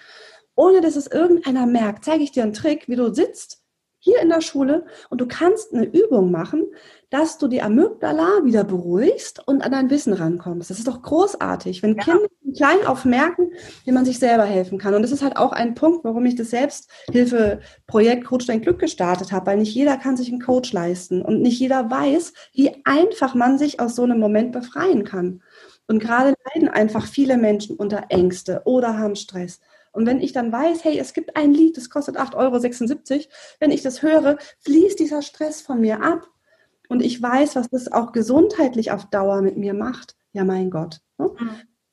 ohne dass es irgendeiner merkt, zeige ich dir einen Trick, wie du sitzt hier in der Schule und du kannst eine Übung machen, dass du die Amygdala wieder beruhigst und an dein Wissen rankommst. Das ist doch großartig, wenn ja. Kinder klein auf merken, wie man sich selber helfen kann. Und das ist halt auch ein Punkt, warum ich das Selbsthilfeprojekt Coach Dein Glück gestartet habe, weil nicht jeder kann sich einen Coach leisten und nicht jeder weiß, wie einfach man sich aus so einem Moment befreien kann. Und gerade leiden einfach viele Menschen unter Ängste oder haben Stress und wenn ich dann weiß, hey, es gibt ein Lied, das kostet 8,76 Euro, wenn ich das höre, fließt dieser Stress von mir ab. Und ich weiß, was das auch gesundheitlich auf Dauer mit mir macht. Ja, mein Gott. Ne? Mhm.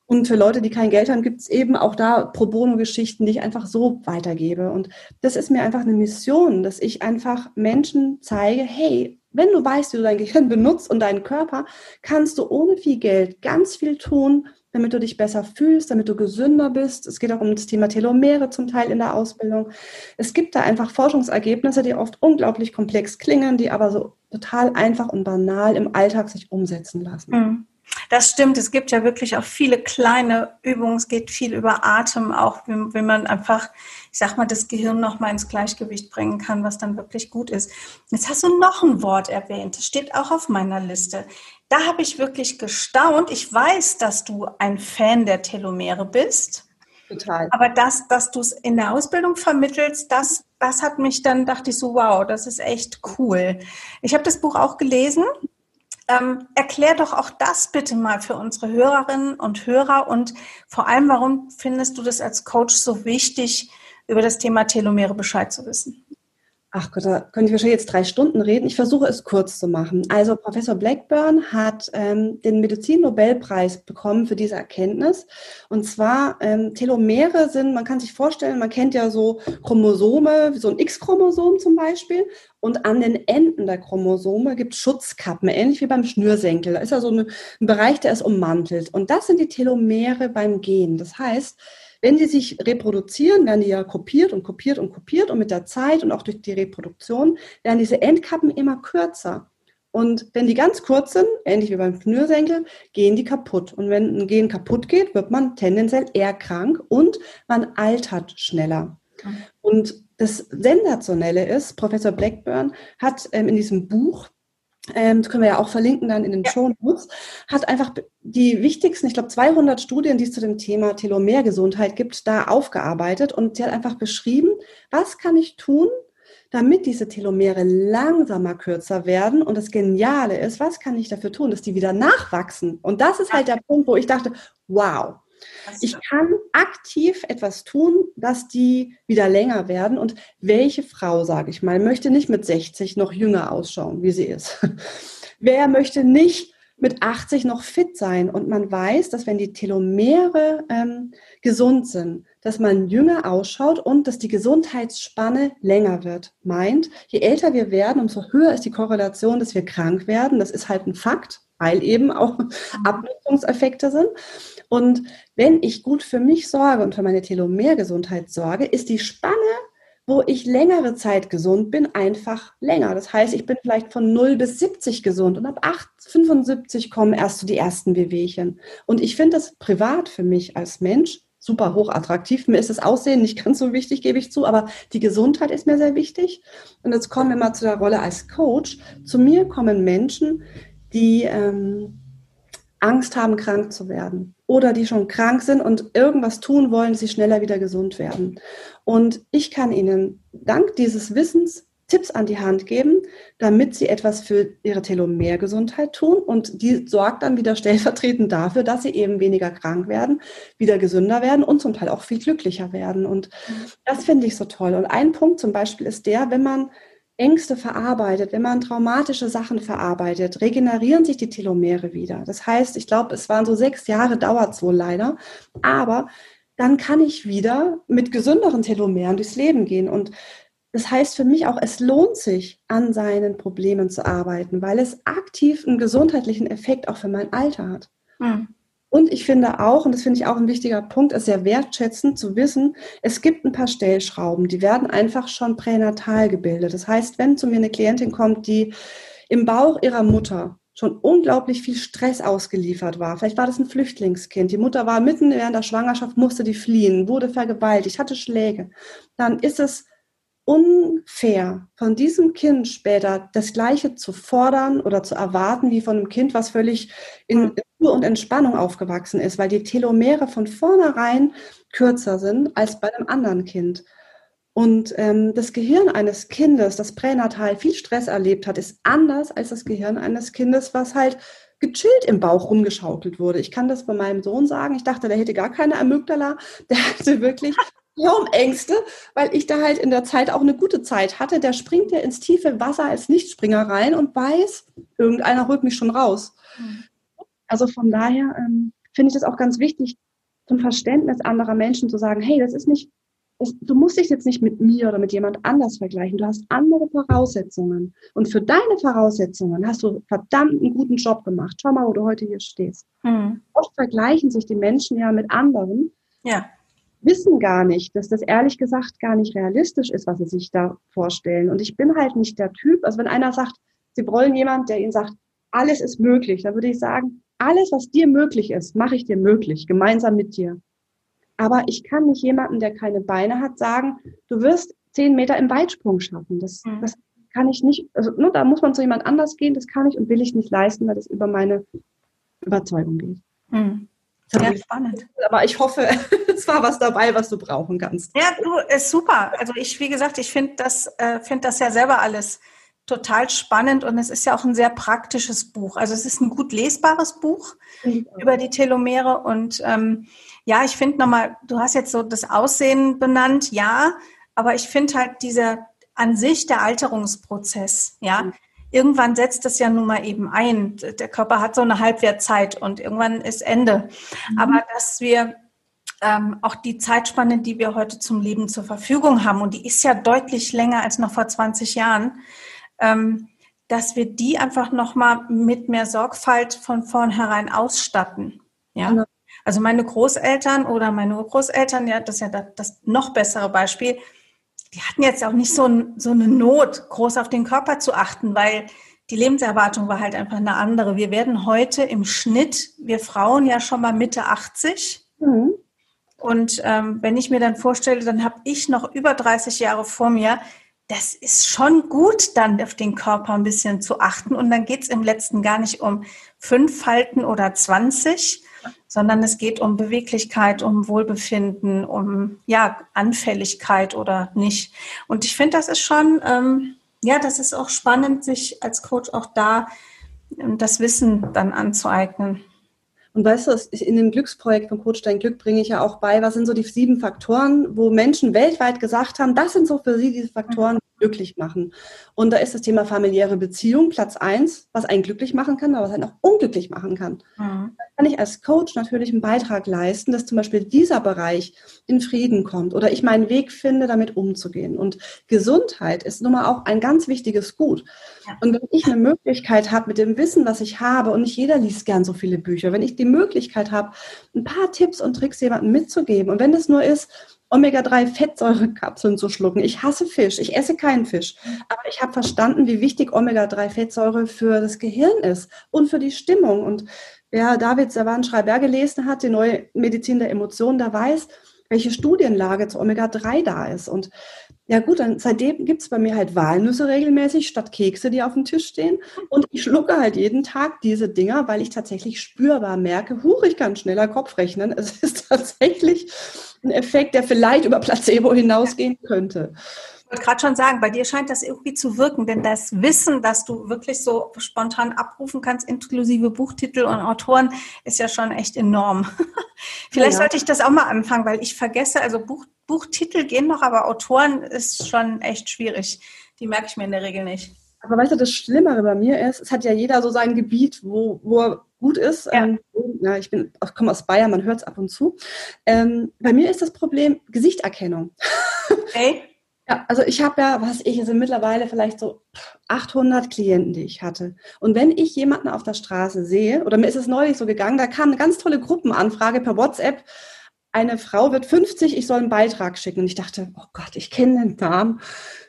Und für Leute, die kein Geld haben, gibt es eben auch da Pro Bono-Geschichten, die ich einfach so weitergebe. Und das ist mir einfach eine Mission, dass ich einfach Menschen zeige, hey, wenn du weißt, wie du dein Gehirn benutzt und deinen Körper, kannst du ohne viel Geld ganz viel tun, damit du dich besser fühlst, damit du gesünder bist. Es geht auch um das Thema Telomere zum Teil in der Ausbildung. Es gibt da einfach Forschungsergebnisse, die oft unglaublich komplex klingen, die aber so total einfach und banal im Alltag sich umsetzen lassen. Mhm. Das stimmt. Es gibt ja wirklich auch viele kleine Übungen. Es geht viel über Atem, auch wie man einfach, ich sag mal, das Gehirn noch mal ins Gleichgewicht bringen kann, was dann wirklich gut ist. Jetzt hast du noch ein Wort erwähnt. Das steht auch auf meiner Liste da habe ich wirklich gestaunt. Ich weiß, dass du ein Fan der Telomere bist. Total. Aber das, dass du es in der Ausbildung vermittelst, das, das hat mich dann, dachte ich so, wow, das ist echt cool. Ich habe das Buch auch gelesen. Ähm, erklär doch auch das bitte mal für unsere Hörerinnen und Hörer und vor allem, warum findest du das als Coach so wichtig, über das Thema Telomere Bescheid zu wissen? Ach Gott, da könnte ich wahrscheinlich jetzt drei Stunden reden. Ich versuche es kurz zu machen. Also Professor Blackburn hat ähm, den Medizin-Nobelpreis bekommen für diese Erkenntnis. Und zwar ähm, Telomere sind, man kann sich vorstellen, man kennt ja so Chromosome, so ein X-Chromosom zum Beispiel. Und an den Enden der Chromosome gibt es Schutzkappen, ähnlich wie beim Schnürsenkel. Da ist ja so ein Bereich, der ist ummantelt. Und das sind die Telomere beim Gen. Das heißt, wenn die sich reproduzieren, werden die ja kopiert und kopiert und kopiert und mit der Zeit und auch durch die Reproduktion werden diese Endkappen immer kürzer. Und wenn die ganz kurz sind, ähnlich wie beim Schnürsenkel, gehen die kaputt. Und wenn ein Gen kaputt geht, wird man tendenziell eher krank und man altert schneller. Und das Sensationelle ist, Professor Blackburn hat ähm, in diesem Buch das können wir ja auch verlinken dann in den ja. Show Notes, hat einfach die wichtigsten, ich glaube 200 Studien, die es zu dem Thema Telomergesundheit gibt, da aufgearbeitet und sie hat einfach beschrieben, was kann ich tun, damit diese Telomere langsamer kürzer werden. Und das Geniale ist, was kann ich dafür tun, dass die wieder nachwachsen? Und das ist halt der Punkt, wo ich dachte, wow, ich kann aktiv etwas tun, dass die wieder länger werden. Und welche Frau, sage ich mal, möchte nicht mit 60 noch jünger ausschauen, wie sie ist? Wer möchte nicht mit 80 noch fit sein? Und man weiß, dass wenn die Telomere ähm, gesund sind, dass man jünger ausschaut und dass die Gesundheitsspanne länger wird. Meint, je älter wir werden, umso höher ist die Korrelation, dass wir krank werden. Das ist halt ein Fakt, weil eben auch mhm. Abnutzungseffekte sind. Und wenn ich gut für mich sorge und für meine Telomergesundheit sorge, ist die Spanne, wo ich längere Zeit gesund bin, einfach länger. Das heißt, ich bin vielleicht von 0 bis 70 gesund und ab 8, 75 kommen erst so die ersten Wehwehchen. Und ich finde das privat für mich als Mensch super hochattraktiv. Mir ist das Aussehen nicht ganz so wichtig, gebe ich zu, aber die Gesundheit ist mir sehr wichtig. Und jetzt kommen wir mal zu der Rolle als Coach. Zu mir kommen Menschen, die ähm, Angst haben, krank zu werden oder die schon krank sind und irgendwas tun wollen, dass sie schneller wieder gesund werden. Und ich kann ihnen dank dieses Wissens Tipps an die Hand geben, damit sie etwas für ihre Telomergesundheit tun und die sorgt dann wieder stellvertretend dafür, dass sie eben weniger krank werden, wieder gesünder werden und zum Teil auch viel glücklicher werden. Und mhm. das finde ich so toll. Und ein Punkt zum Beispiel ist der, wenn man Ängste verarbeitet, wenn man traumatische Sachen verarbeitet, regenerieren sich die Telomere wieder. Das heißt, ich glaube, es waren so sechs Jahre, dauert es wohl leider, aber dann kann ich wieder mit gesünderen Telomeren durchs Leben gehen. Und das heißt für mich auch, es lohnt sich, an seinen Problemen zu arbeiten, weil es aktiv einen gesundheitlichen Effekt auch für mein Alter hat. Mhm. Und ich finde auch, und das finde ich auch ein wichtiger Punkt, es sehr wertschätzend zu wissen, es gibt ein paar Stellschrauben, die werden einfach schon pränatal gebildet. Das heißt, wenn zu mir eine Klientin kommt, die im Bauch ihrer Mutter schon unglaublich viel Stress ausgeliefert war. Vielleicht war das ein Flüchtlingskind. Die Mutter war mitten während der Schwangerschaft, musste die fliehen, wurde vergewaltigt, hatte Schläge. Dann ist es unfair, von diesem Kind später das Gleiche zu fordern oder zu erwarten wie von einem Kind, was völlig in Ruhe und Entspannung aufgewachsen ist, weil die Telomere von vornherein kürzer sind als bei einem anderen Kind. Und ähm, das Gehirn eines Kindes, das pränatal viel Stress erlebt hat, ist anders als das Gehirn eines Kindes, was halt gechillt im Bauch rumgeschaukelt wurde. Ich kann das bei meinem Sohn sagen. Ich dachte, der hätte gar keine Amygdala. Der hatte wirklich Ängste, weil ich da halt in der Zeit auch eine gute Zeit hatte. Der springt ja ins tiefe Wasser als Nichtspringer rein und weiß, irgendeiner holt mich schon raus. Mhm. Also von daher ähm, finde ich das auch ganz wichtig, zum Verständnis anderer Menschen zu sagen, hey, das ist nicht, das, du musst dich jetzt nicht mit mir oder mit jemand anders vergleichen. Du hast andere Voraussetzungen. Und für deine Voraussetzungen hast du verdammt einen guten Job gemacht. Schau mal, wo du heute hier stehst. Mhm. Oft vergleichen sich die Menschen ja mit anderen. Ja wissen gar nicht, dass das ehrlich gesagt gar nicht realistisch ist, was sie sich da vorstellen. Und ich bin halt nicht der Typ, also wenn einer sagt, sie wollen jemand, der ihnen sagt, alles ist möglich, dann würde ich sagen, alles, was dir möglich ist, mache ich dir möglich, gemeinsam mit dir. Aber ich kann nicht jemanden, der keine Beine hat, sagen, du wirst zehn Meter im Weitsprung schaffen. Das, mhm. das kann ich nicht, also nur, da muss man zu jemand anders gehen, das kann ich und will ich nicht leisten, weil das über meine Überzeugung geht. Mhm. Ja, spannend. Aber ich hoffe, es war was dabei, was du brauchen kannst. Ja, du, ist super. Also ich, wie gesagt, ich finde das, äh, finde das ja selber alles total spannend und es ist ja auch ein sehr praktisches Buch. Also es ist ein gut lesbares Buch mhm. über die Telomere und ähm, ja, ich finde nochmal, du hast jetzt so das Aussehen benannt, ja, aber ich finde halt dieser an sich der Alterungsprozess, ja, mhm irgendwann setzt das ja nun mal eben ein. Der Körper hat so eine Halbwertzeit und irgendwann ist Ende. Mhm. Aber dass wir ähm, auch die Zeitspanne, die wir heute zum Leben zur Verfügung haben, und die ist ja deutlich länger als noch vor 20 Jahren, ähm, dass wir die einfach nochmal mit mehr Sorgfalt von vornherein ausstatten. Ja. Genau. Also meine Großeltern oder meine Urgroßeltern, ja, das ist ja das, das noch bessere Beispiel, die hatten jetzt auch nicht so, so eine Not, groß auf den Körper zu achten, weil die Lebenserwartung war halt einfach eine andere. Wir werden heute im Schnitt, wir Frauen ja schon mal Mitte 80. Mhm. Und ähm, wenn ich mir dann vorstelle, dann habe ich noch über 30 Jahre vor mir, das ist schon gut, dann auf den Körper ein bisschen zu achten. Und dann geht es im letzten gar nicht um fünf Falten oder 20, sondern es geht um Beweglichkeit, um Wohlbefinden, um ja Anfälligkeit oder nicht. Und ich finde, das ist schon, ähm, ja, das ist auch spannend, sich als Coach auch da ähm, das Wissen dann anzueignen. Und weißt du, in dem Glücksprojekt von Coach Dein Glück bringe ich ja auch bei, was sind so die sieben Faktoren, wo Menschen weltweit gesagt haben, das sind so für sie diese Faktoren, glücklich machen. Und da ist das Thema familiäre Beziehung Platz eins, was einen glücklich machen kann, aber was einen auch unglücklich machen kann. Mhm. Da kann ich als Coach natürlich einen Beitrag leisten, dass zum Beispiel dieser Bereich in Frieden kommt oder ich meinen Weg finde, damit umzugehen. Und Gesundheit ist nun mal auch ein ganz wichtiges Gut. Und wenn ich eine Möglichkeit habe mit dem Wissen, was ich habe, und nicht jeder liest gern so viele Bücher, wenn ich die Möglichkeit habe, ein paar Tipps und Tricks jemandem mitzugeben, und wenn es nur ist, Omega-3-Fettsäurekapseln zu schlucken. Ich hasse Fisch, ich esse keinen Fisch. Aber ich habe verstanden, wie wichtig Omega-3-Fettsäure für das Gehirn ist und für die Stimmung. Und wer David Savan-Schreiber gelesen hat, die neue Medizin der Emotionen, da weiß, welche Studienlage zu Omega-3 da ist. Und ja gut, dann seitdem gibt es bei mir halt Walnüsse regelmäßig statt Kekse, die auf dem Tisch stehen. Und ich schlucke halt jeden Tag diese Dinger, weil ich tatsächlich spürbar merke, huch, ich kann schneller Kopf rechnen. Es ist tatsächlich ein Effekt, der vielleicht über Placebo hinausgehen könnte. wollte gerade schon sagen, bei dir scheint das irgendwie zu wirken, denn das Wissen, das du wirklich so spontan abrufen kannst, inklusive Buchtitel und Autoren, ist ja schon echt enorm. Vielleicht ja. sollte ich das auch mal anfangen, weil ich vergesse, also Buch, Buchtitel gehen noch, aber Autoren ist schon echt schwierig. Die merke ich mir in der Regel nicht. Aber weißt du, das Schlimmere bei mir ist, es hat ja jeder so sein Gebiet, wo, wo er gut ist. Ja. Ähm, ja ich bin, komme aus Bayern, man hört es ab und zu. Ähm, bei mir ist das Problem Gesichterkennung. Okay. Ja, also ich habe ja, was ich, sind mittlerweile vielleicht so 800 Klienten, die ich hatte. Und wenn ich jemanden auf der Straße sehe, oder mir ist es neulich so gegangen, da kam eine ganz tolle Gruppenanfrage per WhatsApp. Eine Frau wird 50, ich soll einen Beitrag schicken. Und ich dachte, oh Gott, ich kenne den Namen.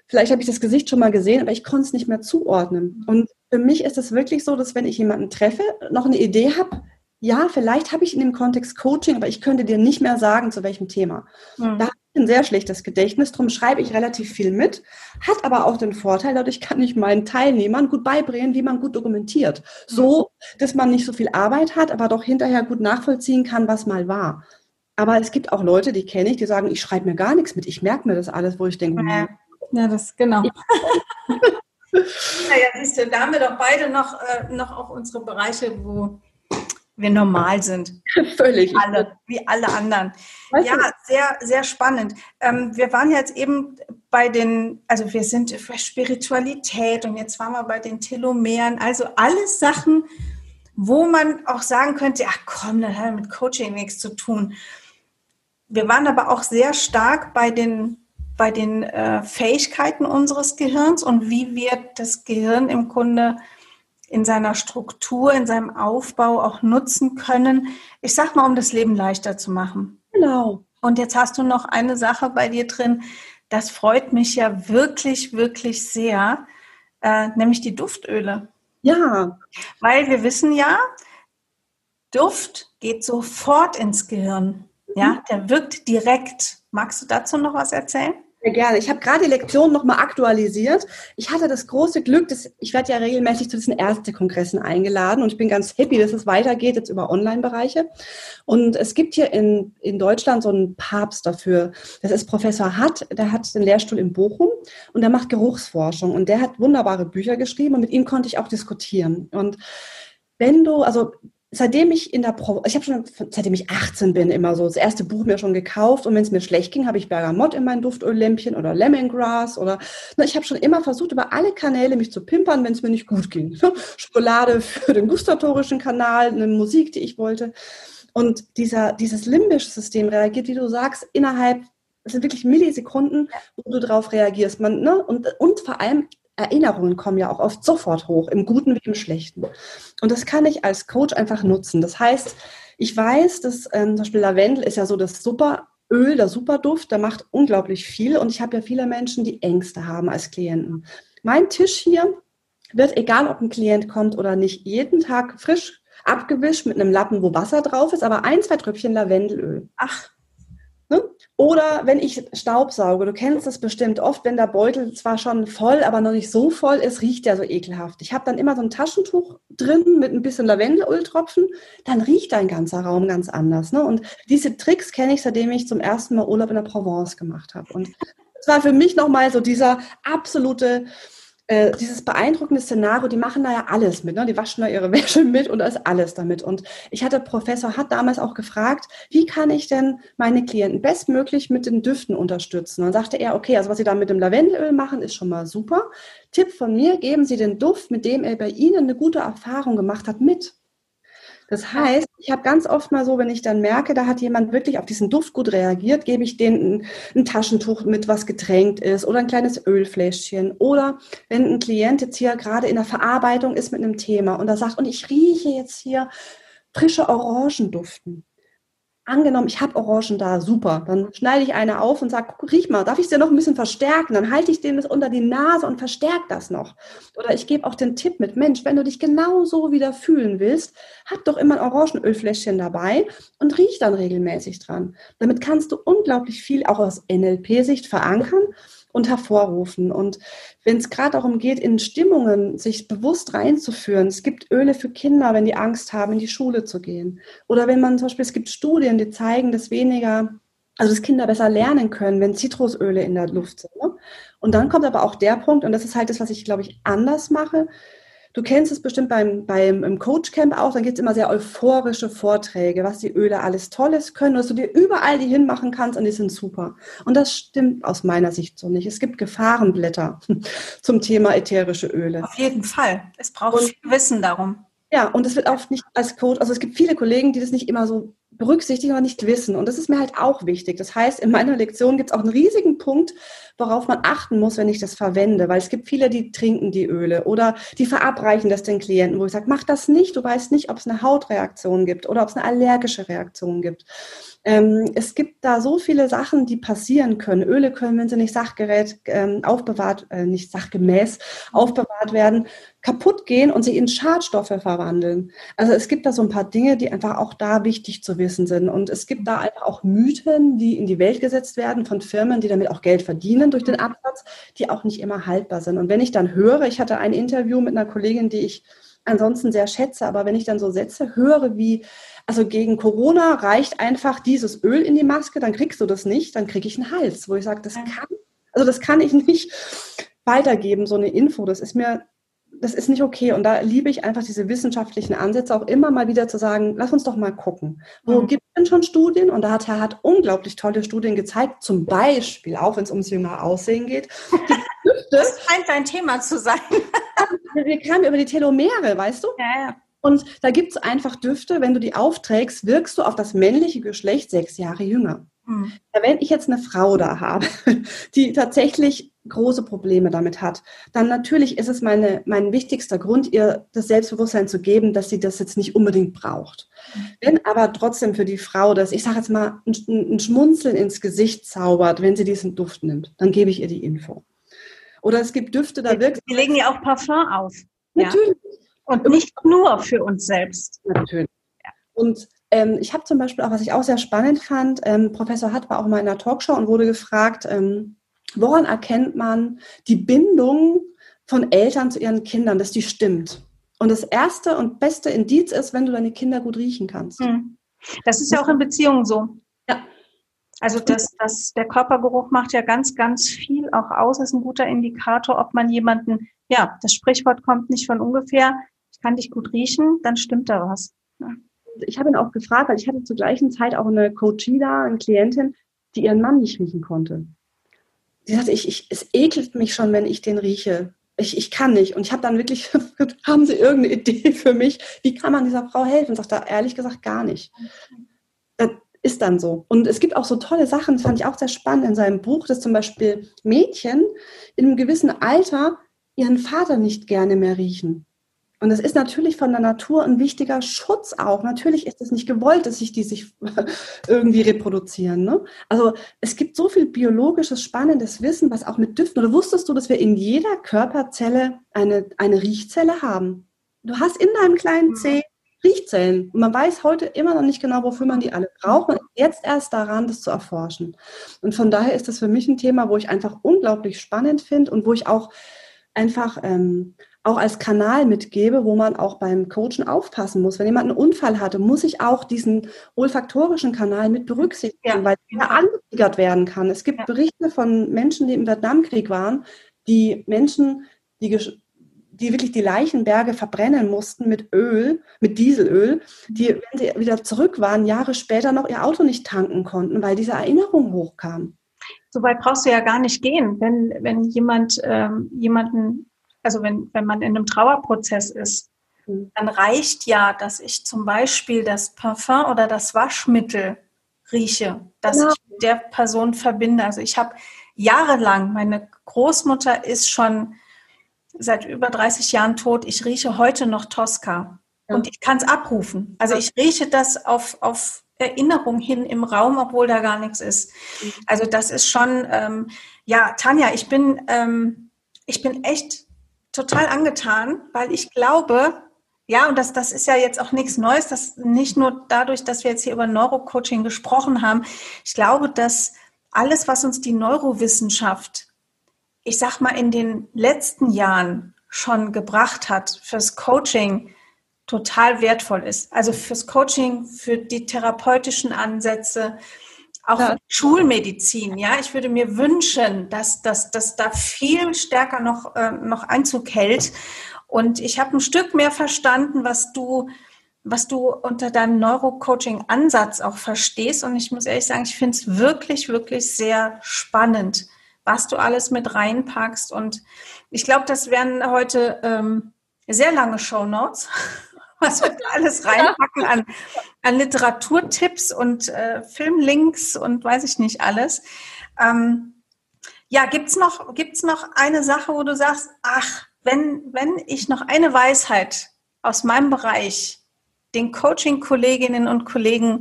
Vielleicht habe ich das Gesicht schon mal gesehen, aber ich konnte es nicht mehr zuordnen. Und für mich ist es wirklich so, dass wenn ich jemanden treffe, noch eine Idee habe, ja, vielleicht habe ich in dem Kontext Coaching, aber ich könnte dir nicht mehr sagen, zu welchem Thema. Mhm. Da habe ich ein sehr schlechtes Gedächtnis, darum schreibe ich relativ viel mit, hat aber auch den Vorteil, dadurch kann ich meinen Teilnehmern gut beibringen, wie man gut dokumentiert. Mhm. So, dass man nicht so viel Arbeit hat, aber doch hinterher gut nachvollziehen kann, was mal war. Aber es gibt auch Leute, die kenne ich, die sagen, ich schreibe mir gar nichts mit, ich merke mir das alles, wo ich denke, ja, ja das genau. naja, siehst du, da haben wir doch beide noch, äh, noch auch unsere Bereiche, wo wir normal sind. Völlig. Wie alle, wie alle anderen. Weißt ja, du? sehr, sehr spannend. Ähm, wir waren jetzt eben bei den, also wir sind für Spiritualität und jetzt waren wir bei den Telomeren. Also alles Sachen, wo man auch sagen könnte, ach komm, das hat mit Coaching nichts zu tun. Wir waren aber auch sehr stark bei den, bei den äh, Fähigkeiten unseres Gehirns und wie wir das Gehirn im Grunde in seiner Struktur, in seinem Aufbau auch nutzen können. Ich sag mal, um das Leben leichter zu machen. Genau. Und jetzt hast du noch eine Sache bei dir drin. Das freut mich ja wirklich, wirklich sehr, äh, nämlich die Duftöle. Ja. Weil wir wissen ja, Duft geht sofort ins Gehirn. Ja, mhm. der wirkt direkt. Magst du dazu noch was erzählen? Sehr gerne. Ich habe gerade die Lektion nochmal aktualisiert. Ich hatte das große Glück, dass ich werde ja regelmäßig zu diesen Ärztekongressen eingeladen und ich bin ganz happy, dass es weitergeht jetzt über Online-Bereiche. Und es gibt hier in, in Deutschland so einen Papst dafür. Das ist Professor Hatt, der hat den Lehrstuhl in Bochum und der macht Geruchsforschung und der hat wunderbare Bücher geschrieben und mit ihm konnte ich auch diskutieren. Und wenn du, also seitdem ich in der Pro ich habe schon seitdem ich 18 bin immer so das erste Buch mir schon gekauft und wenn es mir schlecht ging, habe ich Bergamott in mein Duftöllämpchen oder Lemongrass oder ne, ich habe schon immer versucht über alle Kanäle mich zu pimpern, wenn es mir nicht gut ging. Schokolade für den gustatorischen Kanal, eine Musik, die ich wollte. Und dieser dieses limbische System reagiert, wie du sagst, innerhalb es sind wirklich Millisekunden, wo du darauf reagierst. Man, ne? und, und vor allem Erinnerungen kommen ja auch oft sofort hoch, im Guten wie im Schlechten. Und das kann ich als Coach einfach nutzen. Das heißt, ich weiß, dass ähm, zum Beispiel Lavendel ist ja so das Superöl, der Superduft, der macht unglaublich viel. Und ich habe ja viele Menschen, die Ängste haben als Klienten. Mein Tisch hier wird, egal ob ein Klient kommt oder nicht, jeden Tag frisch abgewischt mit einem Lappen, wo Wasser drauf ist, aber ein, zwei Tröpfchen Lavendelöl. Ach? Oder wenn ich Staubsauge, du kennst das bestimmt oft, wenn der Beutel zwar schon voll, aber noch nicht so voll ist, riecht der so ekelhaft. Ich habe dann immer so ein Taschentuch drin mit ein bisschen Lavendelöltropfen, dann riecht dein ganzer Raum ganz anders. Ne? Und diese Tricks kenne ich, seitdem ich zum ersten Mal Urlaub in der Provence gemacht habe. Und es war für mich nochmal so dieser absolute äh, dieses beeindruckende Szenario, die machen da ja alles mit, ne? die waschen da ihre Wäsche mit und da ist alles damit. Und ich hatte Professor hat damals auch gefragt, wie kann ich denn meine Klienten bestmöglich mit den Düften unterstützen? Und dann sagte er, okay, also was Sie da mit dem Lavendelöl machen, ist schon mal super. Tipp von mir, geben Sie den Duft, mit dem er bei Ihnen eine gute Erfahrung gemacht hat, mit. Das heißt, ich habe ganz oft mal so, wenn ich dann merke, da hat jemand wirklich auf diesen Duft gut reagiert, gebe ich denen ein, ein, Taschentuch mit, was getränkt ist oder ein kleines Ölfläschchen. Oder wenn ein Klient jetzt hier gerade in der Verarbeitung ist mit einem Thema und er sagt, und ich rieche jetzt hier frische Orangenduften angenommen, ich habe Orangen da, super. Dann schneide ich eine auf und sage, riech mal, darf ich dir noch ein bisschen verstärken? Dann halte ich dem das unter die Nase und verstärke das noch. Oder ich gebe auch den Tipp mit, Mensch, wenn du dich genau so wieder fühlen willst, hab doch immer ein Orangenölfläschchen dabei und riech dann regelmäßig dran. Damit kannst du unglaublich viel auch aus NLP-Sicht verankern und hervorrufen. Und wenn es gerade darum geht, in Stimmungen sich bewusst reinzuführen, es gibt Öle für Kinder, wenn die Angst haben, in die Schule zu gehen. Oder wenn man zum Beispiel, es gibt Studien, die zeigen, dass weniger, also dass Kinder besser lernen können, wenn Zitrusöle in der Luft sind. Ne? Und dann kommt aber auch der Punkt, und das ist halt das, was ich, glaube ich, anders mache. Du kennst es bestimmt beim, beim im Coachcamp auch, dann gibt es immer sehr euphorische Vorträge, was die Öle alles Tolles können, dass du dir überall die hinmachen kannst und die sind super. Und das stimmt aus meiner Sicht so nicht. Es gibt Gefahrenblätter zum Thema ätherische Öle. Auf jeden Fall. Es braucht und, viel Wissen darum. Ja, und es wird oft nicht als Coach, also es gibt viele Kollegen, die das nicht immer so berücksichtigen, aber nicht wissen. Und das ist mir halt auch wichtig. Das heißt, in meiner Lektion gibt es auch einen riesigen Punkt, worauf man achten muss, wenn ich das verwende. Weil es gibt viele, die trinken die Öle oder die verabreichen das den Klienten, wo ich sage, mach das nicht. Du weißt nicht, ob es eine Hautreaktion gibt oder ob es eine allergische Reaktion gibt. Ähm, es gibt da so viele Sachen, die passieren können. Öle können, wenn sie nicht sachgerät ähm, aufbewahrt, äh, nicht sachgemäß aufbewahrt werden, kaputt gehen und sich in Schadstoffe verwandeln. Also es gibt da so ein paar Dinge, die einfach auch da wichtig zu wissen sind. Und es gibt da einfach auch Mythen, die in die Welt gesetzt werden von Firmen, die damit auch Geld verdienen durch den Absatz, die auch nicht immer haltbar sind. Und wenn ich dann höre, ich hatte ein Interview mit einer Kollegin, die ich ansonsten sehr schätze, aber wenn ich dann so Sätze höre wie, also gegen Corona reicht einfach dieses Öl in die Maske, dann kriegst du das nicht, dann kriege ich einen Hals, wo ich sage, das kann, also das kann ich nicht weitergeben, so eine Info. Das ist mir, das ist nicht okay. Und da liebe ich einfach diese wissenschaftlichen Ansätze, auch immer mal wieder zu sagen, lass uns doch mal gucken. Wo mhm. gibt es denn schon Studien? Und da hat er hat unglaublich tolle Studien gezeigt, zum Beispiel, auch wenn es ums jüngere Aussehen geht. das scheint dein Thema zu sein. Wir kamen über die Telomere, weißt du? Ja, ja. Und da gibt es einfach Düfte, wenn du die aufträgst, wirkst du auf das männliche Geschlecht sechs Jahre jünger. Mhm. Wenn ich jetzt eine Frau da habe, die tatsächlich große Probleme damit hat, dann natürlich ist es meine, mein wichtigster Grund, ihr das Selbstbewusstsein zu geben, dass sie das jetzt nicht unbedingt braucht. Wenn aber trotzdem für die Frau das, ich sage jetzt mal, ein, ein Schmunzeln ins Gesicht zaubert, wenn sie diesen Duft nimmt, dann gebe ich ihr die Info. Oder es gibt Düfte, da wirkt. Wir legen ja auch Parfum auf. Natürlich. Ja. Und nicht nur für uns selbst. Natürlich. Ja. Und ähm, ich habe zum Beispiel auch, was ich auch sehr spannend fand, ähm, Professor Hatt war auch mal in einer Talkshow und wurde gefragt, ähm, woran erkennt man die Bindung von Eltern zu ihren Kindern, dass die stimmt? Und das erste und beste Indiz ist, wenn du deine Kinder gut riechen kannst. Hm. Das ist ja auch in Beziehungen so. Ja. Also das, das, der Körpergeruch macht ja ganz, ganz viel auch aus, ist ein guter Indikator, ob man jemanden, ja, das Sprichwort kommt nicht von ungefähr, ich kann dich gut riechen, dann stimmt da was. Ja. Ich habe ihn auch gefragt, weil ich hatte zur gleichen Zeit auch eine Coachie da, eine Klientin, die ihren Mann nicht riechen konnte. Sie sagte, ich, ich, es ekelt mich schon, wenn ich den rieche. Ich, ich kann nicht. Und ich habe dann wirklich, haben Sie irgendeine Idee für mich? Wie kann man dieser Frau helfen? Sagt er, ehrlich gesagt, gar nicht. Das ist dann so. Und es gibt auch so tolle Sachen, das fand ich auch sehr spannend in seinem Buch, dass zum Beispiel Mädchen in einem gewissen Alter ihren Vater nicht gerne mehr riechen. Und das ist natürlich von der Natur ein wichtiger Schutz auch. Natürlich ist es nicht gewollt, dass sich die sich irgendwie reproduzieren. Ne? Also es gibt so viel biologisches, spannendes Wissen, was auch mit Düften. Oder wusstest du, dass wir in jeder Körperzelle eine, eine Riechzelle haben? Du hast in deinem kleinen Zeh Riechzellen. Und man weiß heute immer noch nicht genau, wofür man die alle braucht. Man ist jetzt erst daran, das zu erforschen. Und von daher ist das für mich ein Thema, wo ich einfach unglaublich spannend finde und wo ich auch einfach ähm, auch als Kanal mitgebe, wo man auch beim Coachen aufpassen muss. Wenn jemand einen Unfall hatte, muss ich auch diesen olfaktorischen Kanal mit berücksichtigen, ja. weil er angetriggert werden kann. Es gibt ja. Berichte von Menschen, die im Vietnamkrieg waren, die Menschen, die, die wirklich die Leichenberge verbrennen mussten mit Öl, mit Dieselöl, die, wenn sie wieder zurück waren, Jahre später noch ihr Auto nicht tanken konnten, weil diese Erinnerung hochkam. So weit brauchst du ja gar nicht gehen, wenn, wenn jemand ähm, jemanden also wenn, wenn man in einem Trauerprozess ist, mhm. dann reicht ja, dass ich zum Beispiel das Parfum oder das Waschmittel rieche, das genau. ich mit der Person verbinde. Also ich habe jahrelang, meine Großmutter ist schon seit über 30 Jahren tot, ich rieche heute noch Tosca ja. und ich kann es abrufen. Also ich rieche das auf, auf Erinnerung hin im Raum, obwohl da gar nichts ist. Mhm. Also das ist schon, ähm, ja, Tanja, ich bin, ähm, ich bin echt total angetan, weil ich glaube, ja, und das, das ist ja jetzt auch nichts Neues, dass nicht nur dadurch, dass wir jetzt hier über Neurocoaching gesprochen haben. Ich glaube, dass alles, was uns die Neurowissenschaft, ich sag mal, in den letzten Jahren schon gebracht hat fürs Coaching, total wertvoll ist. Also fürs Coaching, für die therapeutischen Ansätze, Auch ja. Schulmedizin, ja. Ich würde mir wünschen, dass, dass, dass da viel stärker noch, äh, noch Einzug hält. Und ich habe ein Stück mehr verstanden, was du, was du unter deinem Neurocoaching-Ansatz auch verstehst. Und ich muss ehrlich sagen, ich finde es wirklich, wirklich sehr spannend, was du alles mit reinpackst. Und ich glaube, das werden heute ähm, sehr lange Show Notes was wir da alles reinpacken an, an Literaturtipps und äh, Filmlinks und weiß ich nicht alles. Ähm, ja, gibt's noch, gibt's noch eine Sache, wo du sagst, ach, wenn, wenn ich noch eine Weisheit aus meinem Bereich den Coaching-Kolleginnen und Kollegen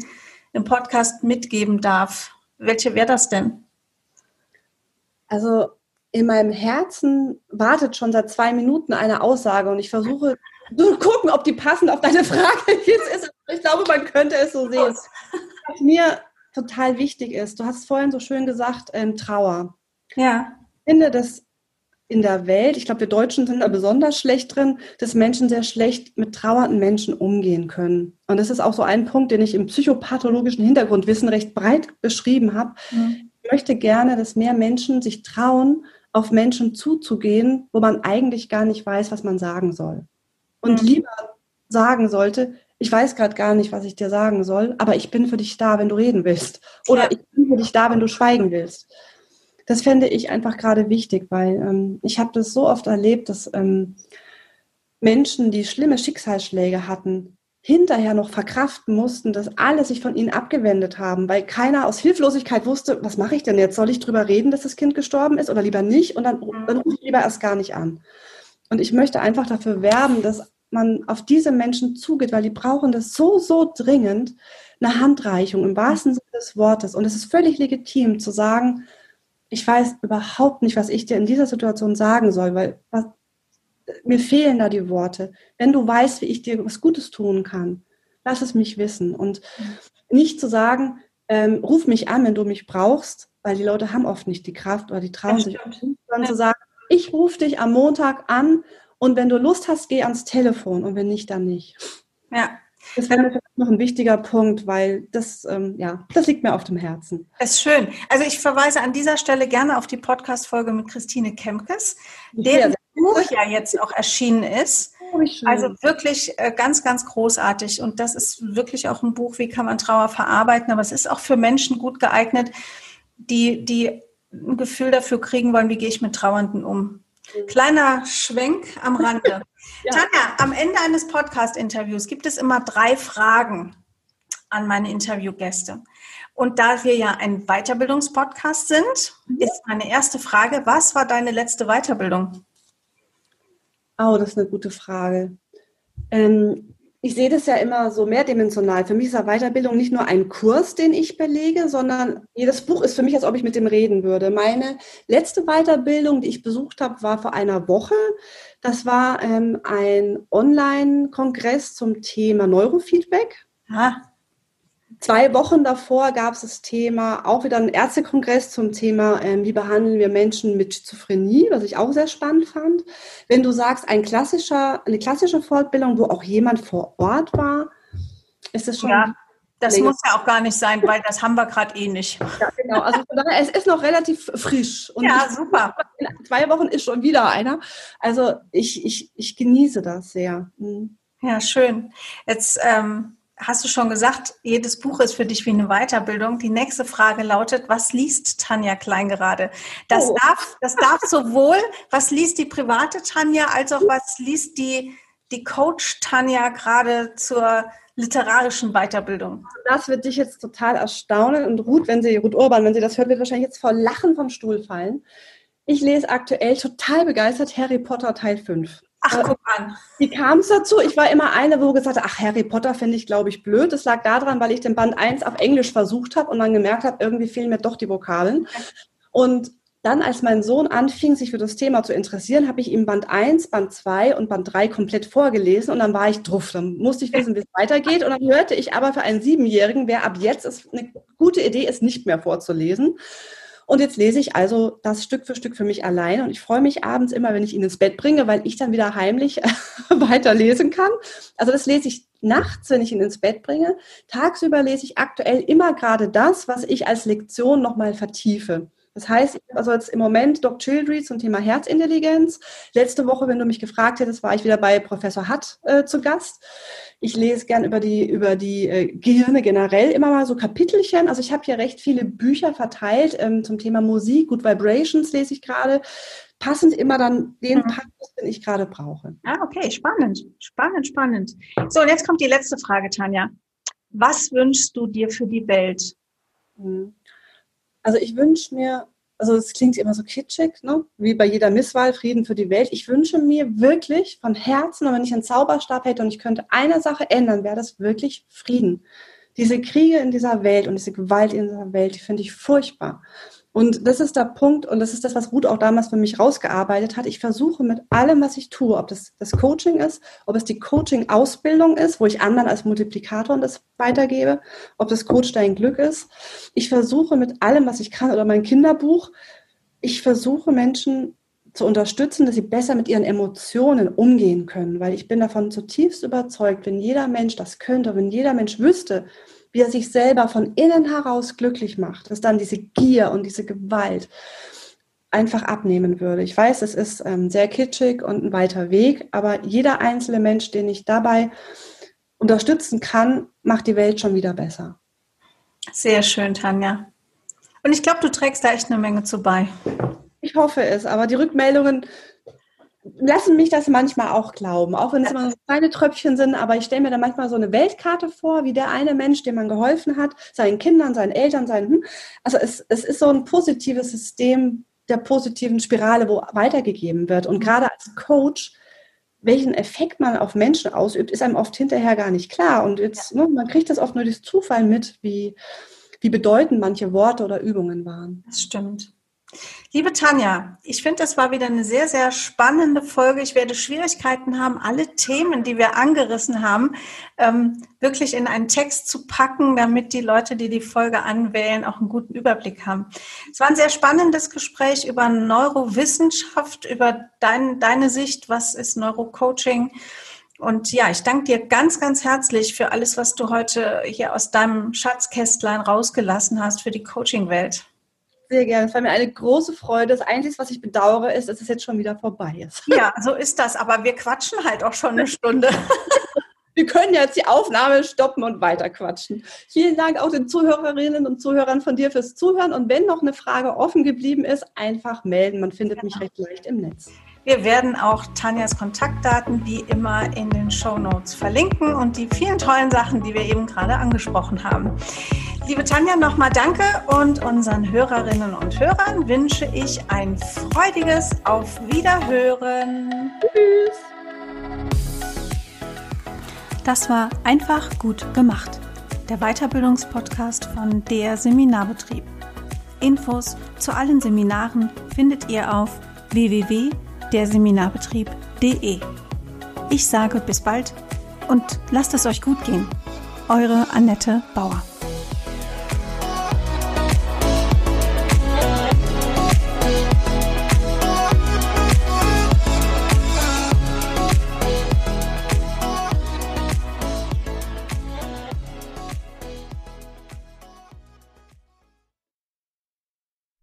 im Podcast mitgeben darf, welche wäre das denn? Also in meinem Herzen wartet schon seit zwei Minuten eine Aussage und ich versuche zu gucken, ob die passend auf deine Frage jetzt ist. Ich glaube, man könnte es so sehen. Was mir total wichtig ist, du hast vorhin so schön gesagt, ähm, Trauer. Ja. Ich finde, dass in der Welt, ich glaube, wir Deutschen sind da besonders schlecht drin, dass Menschen sehr schlecht mit trauernden Menschen umgehen können. Und das ist auch so ein Punkt, den ich im psychopathologischen Hintergrundwissen recht breit beschrieben habe. Mhm. Ich möchte gerne, dass mehr Menschen sich trauen, auf Menschen zuzugehen, wo man eigentlich gar nicht weiß, was man sagen soll und mhm. lieber sagen sollte, ich weiß gerade gar nicht, was ich dir sagen soll, aber ich bin für dich da, wenn du reden willst. Oder ja. ich bin für dich da, wenn du schweigen willst. Das fände ich einfach gerade wichtig, weil ähm, ich habe das so oft erlebt, dass ähm, Menschen, die schlimme Schicksalsschläge hatten, hinterher noch verkraften mussten, dass alle sich von ihnen abgewendet haben, weil keiner aus Hilflosigkeit wusste, was mache ich denn jetzt? Soll ich drüber reden, dass das Kind gestorben ist oder lieber nicht? Und dann, dann rufe ich lieber erst gar nicht an. Und ich möchte einfach dafür werben, dass man auf diese Menschen zugeht, weil die brauchen das so, so dringend, eine Handreichung im wahrsten Sinne des Wortes. Und es ist völlig legitim zu sagen, ich weiß überhaupt nicht, was ich dir in dieser Situation sagen soll, weil was, mir fehlen da die Worte. Wenn du weißt, wie ich dir was Gutes tun kann, lass es mich wissen. Und nicht zu sagen, ähm, ruf mich an, wenn du mich brauchst, weil die Leute haben oft nicht die Kraft oder die trauen sich, sondern zu sagen, ich rufe dich am Montag an und wenn du Lust hast, geh ans Telefon und wenn nicht, dann nicht. Ja. Das wäre noch ein wichtiger Punkt, weil das, ähm, ja, das liegt mir auf dem Herzen. Das ist schön. Also ich verweise an dieser Stelle gerne auf die Podcast-Folge mit Christine Kemkes, deren Buch ja jetzt auch erschienen ist. Oh, also wirklich äh, ganz, ganz großartig. Und das ist wirklich auch ein Buch, wie kann man Trauer verarbeiten. Aber es ist auch für Menschen gut geeignet, die, die ein Gefühl dafür kriegen wollen, wie gehe ich mit Trauernden um. Kleiner Schwenk am Rande. ja. Tanja, am Ende eines Podcast-Interviews gibt es immer drei Fragen an meine Interviewgäste. Und da wir ja ein Weiterbildungspodcast sind, mhm. ist meine erste Frage, was war deine letzte Weiterbildung? Oh, das ist eine gute Frage. Ähm, ich sehe das ja immer so mehrdimensional. Für mich ist ja Weiterbildung nicht nur ein Kurs, den ich belege, sondern jedes Buch ist für mich, als ob ich mit dem reden würde. Meine letzte Weiterbildung, die ich besucht habe, war vor einer Woche. Das war ähm, ein Online-Kongress zum Thema Neurofeedback. Ah. Zwei Wochen davor gab es das Thema, auch wieder ein Ärztekongress zum Thema, ähm, wie behandeln wir Menschen mit Schizophrenie, was ich auch sehr spannend fand. Wenn du sagst, ein klassischer, eine klassische Fortbildung, wo auch jemand vor Ort war, ist das schon. Ja. Das länger. muss ja auch gar nicht sein, weil das haben wir gerade eh nicht. Ja, genau. Also daher, es ist noch relativ frisch. Und ja, super. In zwei Wochen ist schon wieder einer. Also ich, ich, ich genieße das sehr. Mhm. Ja, schön. Jetzt ähm, hast du schon gesagt, jedes Buch ist für dich wie eine Weiterbildung. Die nächste Frage lautet, was liest Tanja Klein gerade? Das, oh. darf, das darf sowohl, was liest die private Tanja, als auch was liest die, die Coach Tanja gerade zur literarischen Weiterbildung. Das wird dich jetzt total erstaunen und Ruth, wenn sie, Ruth Urban, wenn sie das hört, wird wahrscheinlich jetzt vor Lachen vom Stuhl fallen. Ich lese aktuell total begeistert Harry Potter Teil 5. Ach, äh, guck an. Wie kam es dazu? Ich war immer eine, wo gesagt hat, ach, Harry Potter finde ich, glaube ich, blöd. Das lag daran, weil ich den Band 1 auf Englisch versucht habe und dann gemerkt habe, irgendwie fehlen mir doch die Vokabeln. Und dann, als mein Sohn anfing, sich für das Thema zu interessieren, habe ich ihm Band 1, Band 2 und Band 3 komplett vorgelesen und dann war ich druff. Dann musste ich wissen, wie es weitergeht. Und dann hörte ich aber für einen Siebenjährigen, wer ab jetzt ist eine gute Idee, ist nicht mehr vorzulesen. Und jetzt lese ich also das Stück für Stück für mich allein und ich freue mich abends immer, wenn ich ihn ins Bett bringe, weil ich dann wieder heimlich weiter lesen kann. Also das lese ich nachts, wenn ich ihn ins Bett bringe. Tagsüber lese ich aktuell immer gerade das, was ich als Lektion nochmal vertiefe. Das heißt, ich habe also jetzt im Moment Doc Childry zum Thema Herzintelligenz. Letzte Woche, wenn du mich gefragt hättest, war ich wieder bei Professor Hutt äh, zu Gast. Ich lese gern über die, über die äh, Gehirne generell immer mal so Kapitelchen. Also ich habe hier recht viele Bücher verteilt ähm, zum Thema Musik. Good Vibrations lese ich gerade. Passend immer dann den mhm. Passus, den ich gerade brauche. Ah, okay, spannend, spannend, spannend. So, und jetzt kommt die letzte Frage, Tanja. Was wünschst du dir für die Welt? Mhm. Also ich wünsche mir, also es klingt immer so kitschig, ne? wie bei jeder Misswahl, Frieden für die Welt. Ich wünsche mir wirklich von Herzen, und wenn ich einen Zauberstab hätte und ich könnte eine Sache ändern, wäre das wirklich Frieden. Diese Kriege in dieser Welt und diese Gewalt in dieser Welt, die finde ich furchtbar. Und das ist der Punkt und das ist das, was Ruth auch damals für mich rausgearbeitet hat. Ich versuche mit allem, was ich tue, ob das das Coaching ist, ob es die Coaching-Ausbildung ist, wo ich anderen als Multiplikator das weitergebe, ob das Coach dein Glück ist. Ich versuche mit allem, was ich kann, oder mein Kinderbuch, ich versuche Menschen zu unterstützen, dass sie besser mit ihren Emotionen umgehen können, weil ich bin davon zutiefst überzeugt, wenn jeder Mensch das könnte, wenn jeder Mensch wüsste, wie er sich selber von innen heraus glücklich macht, dass dann diese Gier und diese Gewalt einfach abnehmen würde. Ich weiß, es ist ähm, sehr kitschig und ein weiter Weg, aber jeder einzelne Mensch, den ich dabei unterstützen kann, macht die Welt schon wieder besser. Sehr schön, Tanja. Und ich glaube, du trägst da echt eine Menge zu bei. Ich hoffe es, aber die Rückmeldungen lassen mich das manchmal auch glauben, auch wenn es immer so kleine Tröpfchen sind, aber ich stelle mir da manchmal so eine Weltkarte vor, wie der eine Mensch, dem man geholfen hat, seinen Kindern, seinen Eltern, seinen, hm. also es, es ist so ein positives System der positiven Spirale, wo weitergegeben wird. Und gerade als Coach, welchen Effekt man auf Menschen ausübt, ist einem oft hinterher gar nicht klar. Und jetzt, ne, man kriegt das oft nur durch Zufall mit, wie, wie bedeutend manche Worte oder Übungen waren. Das stimmt. Liebe Tanja, ich finde, das war wieder eine sehr, sehr spannende Folge. Ich werde Schwierigkeiten haben, alle Themen, die wir angerissen haben, ähm, wirklich in einen Text zu packen, damit die Leute, die die Folge anwählen, auch einen guten Überblick haben. Es war ein sehr spannendes Gespräch über Neurowissenschaft, über dein, deine Sicht, was ist Neurocoaching. Und ja, ich danke dir ganz, ganz herzlich für alles, was du heute hier aus deinem Schatzkästlein rausgelassen hast für die Coaching-Welt. Sehr gerne. Es war mir eine große Freude. Das Einzige, was ich bedauere, ist, dass es jetzt schon wieder vorbei ist. Ja, so ist das. Aber wir quatschen halt auch schon eine Stunde. Wir können jetzt die Aufnahme stoppen und weiter quatschen. Vielen Dank auch den Zuhörerinnen und Zuhörern von dir fürs Zuhören. Und wenn noch eine Frage offen geblieben ist, einfach melden. Man findet mich recht leicht im Netz. Wir werden auch Tanjas Kontaktdaten wie immer in den Show Notes verlinken und die vielen tollen Sachen, die wir eben gerade angesprochen haben. Liebe Tanja, nochmal danke und unseren Hörerinnen und Hörern wünsche ich ein freudiges Auf Wiederhören. Tschüss. Das war einfach gut gemacht. Der Weiterbildungspodcast von der Seminarbetrieb. Infos zu allen Seminaren findet ihr auf www derseminarbetrieb.de. Ich sage bis bald und lasst es euch gut gehen. Eure Annette Bauer.